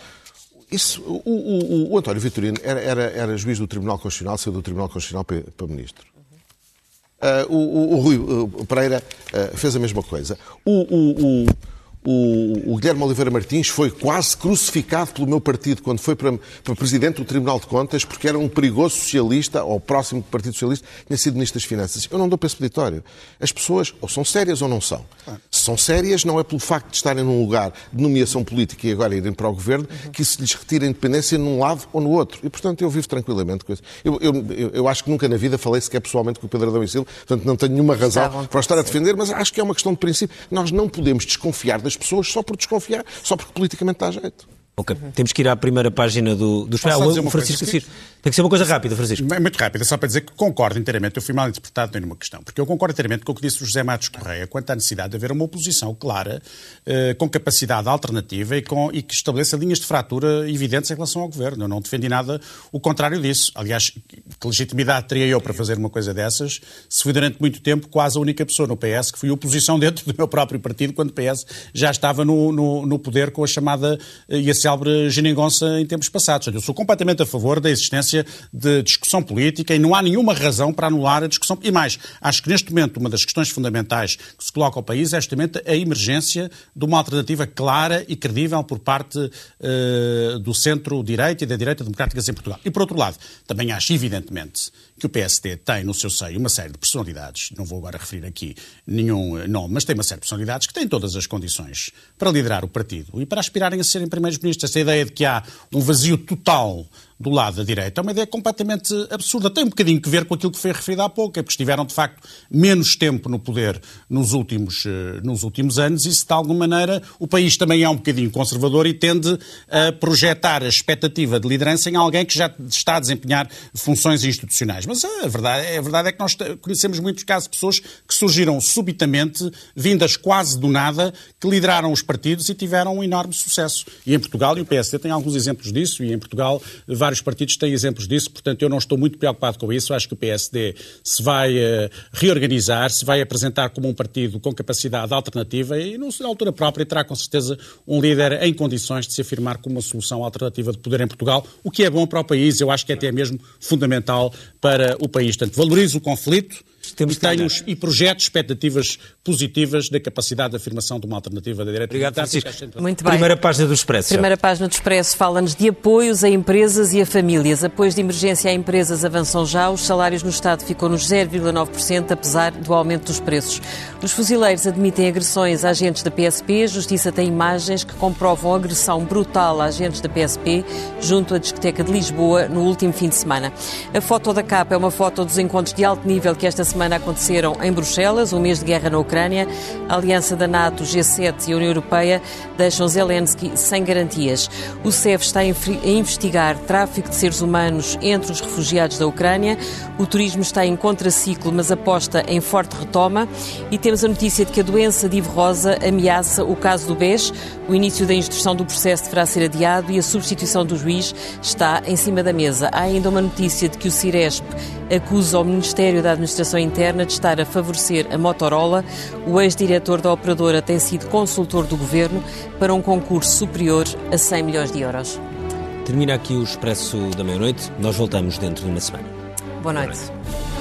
Isso, o, o, o, António Vitorino era, era, era, juiz do Tribunal Constitucional, saiu do Tribunal Constitucional para, para ministro. Uh, o, o, Rui Pereira uh, fez a mesma coisa. o, o, o, Guilherme Oliveira Martins foi quase crucificado pelo meu partido quando foi para, para, presidente do Tribunal de Contas porque era um perigoso socialista ou próximo do Partido Socialista, tinha sido ministro das Finanças. Eu não dou para esse peditório. As pessoas ou são sérias ou não são. Se são sérias, não é pelo facto de estarem num lugar de nomeação política e agora irem para o governo que isso lhes retira a independência num lado ou no outro. E, portanto, eu vivo tranquilamente com isso. Eu, eu, eu acho que nunca na vida falei sequer pessoalmente com o Pedro Adão e Silva, portanto, não tenho nenhuma razão para estar a defender, mas acho que é uma questão de princípio. Nós não podemos desconfiar das pessoas só por desconfiar, só porque politicamente dá jeito. Ok, temos que ir à primeira página do, do ah, o Francisco. Tem que ser uma coisa rápida, Francisco. É muito rápida, só para dizer que concordo inteiramente. Eu fui mal interpretado numa questão. Porque eu concordo inteiramente com o que disse o José Matos Correia quanto à necessidade de haver uma oposição clara, eh, com capacidade alternativa e, com, e que estabeleça linhas de fratura evidentes em relação ao governo. Eu não defendi nada o contrário disso. Aliás, que legitimidade teria eu para fazer uma coisa dessas se fui durante muito tempo quase a única pessoa no PS que fui oposição dentro do meu próprio partido quando o PS já estava no, no, no poder com a chamada eh, e a célebre geringonça em tempos passados. Eu sou completamente a favor da existência de discussão política e não há nenhuma razão para anular a discussão. E mais, acho que neste momento uma das questões fundamentais que se coloca ao país é justamente a emergência de uma alternativa clara e credível por parte uh, do centro-direita e da direita democrática em Portugal. E por outro lado, também acho evidentemente que o PSD tem no seu seio uma série de personalidades, não vou agora referir aqui nenhum nome, mas tem uma série de personalidades que têm todas as condições para liderar o partido e para aspirarem a serem primeiros ministros. Essa ideia de que há um vazio total do lado da direita é uma ideia completamente absurda. Tem um bocadinho que ver com aquilo que foi referido há pouco, é porque estiveram, de facto, menos tempo no poder nos últimos, eh, nos últimos anos e, se de alguma maneira, o país também é um bocadinho conservador e tende a projetar a expectativa de liderança em alguém que já está a desempenhar funções institucionais. Mas a verdade, a verdade é que nós conhecemos muitos casos de pessoas que surgiram subitamente, vindas quase do nada, que lideraram os partidos e tiveram um enorme sucesso. E em Portugal, e o PSD tem alguns exemplos disso, e em Portugal vários partidos têm exemplos disso, portanto eu não estou muito preocupado com isso. Acho que o PSD se vai uh, reorganizar, se vai apresentar como um partido com capacidade alternativa e, na altura própria, terá com certeza um líder em condições de se afirmar como uma solução alternativa de poder em Portugal, o que é bom para o país, eu acho que é até mesmo fundamental para o país. Portanto, valorizo o conflito, temos e, tenho, e projetos, expectativas positivas da capacidade de afirmação de uma alternativa da direita. Obrigado, Francisco. Muito bem. Primeira página do Expresso. Primeira página do Expresso fala-nos de apoios a empresas e a famílias. Apoios de emergência a empresas avançam já. Os salários no Estado ficam nos 0,9%, apesar do aumento dos preços. Os fuzileiros admitem agressões a agentes da PSP. A Justiça tem imagens que comprovam agressão brutal a agentes da PSP junto à discoteca de Lisboa no último fim de semana. A foto da capa é uma foto dos encontros de alto nível que esta semana aconteceram em Bruxelas, um mês de guerra na Ucrânia. A aliança da NATO, G7 e a União Europeia deixam Zelensky sem garantias. O CEF está a investigar tráfico de seres humanos entre os refugiados da Ucrânia. O turismo está em contraciclo, mas aposta em forte retoma. E temos a notícia de que a doença de Ivo Rosa ameaça o caso do BES. O início da instrução do processo deverá ser adiado e a substituição do juiz está em cima da mesa. Há ainda uma notícia de que o Ciresp acusa o Ministério da Administração Interna de estar a favorecer a Motorola. O ex-diretor da operadora tem sido consultor do governo para um concurso superior a 100 milhões de euros. Termina aqui o Expresso da Meia-Noite. Nós voltamos dentro de uma semana. Boa noite. Boa noite.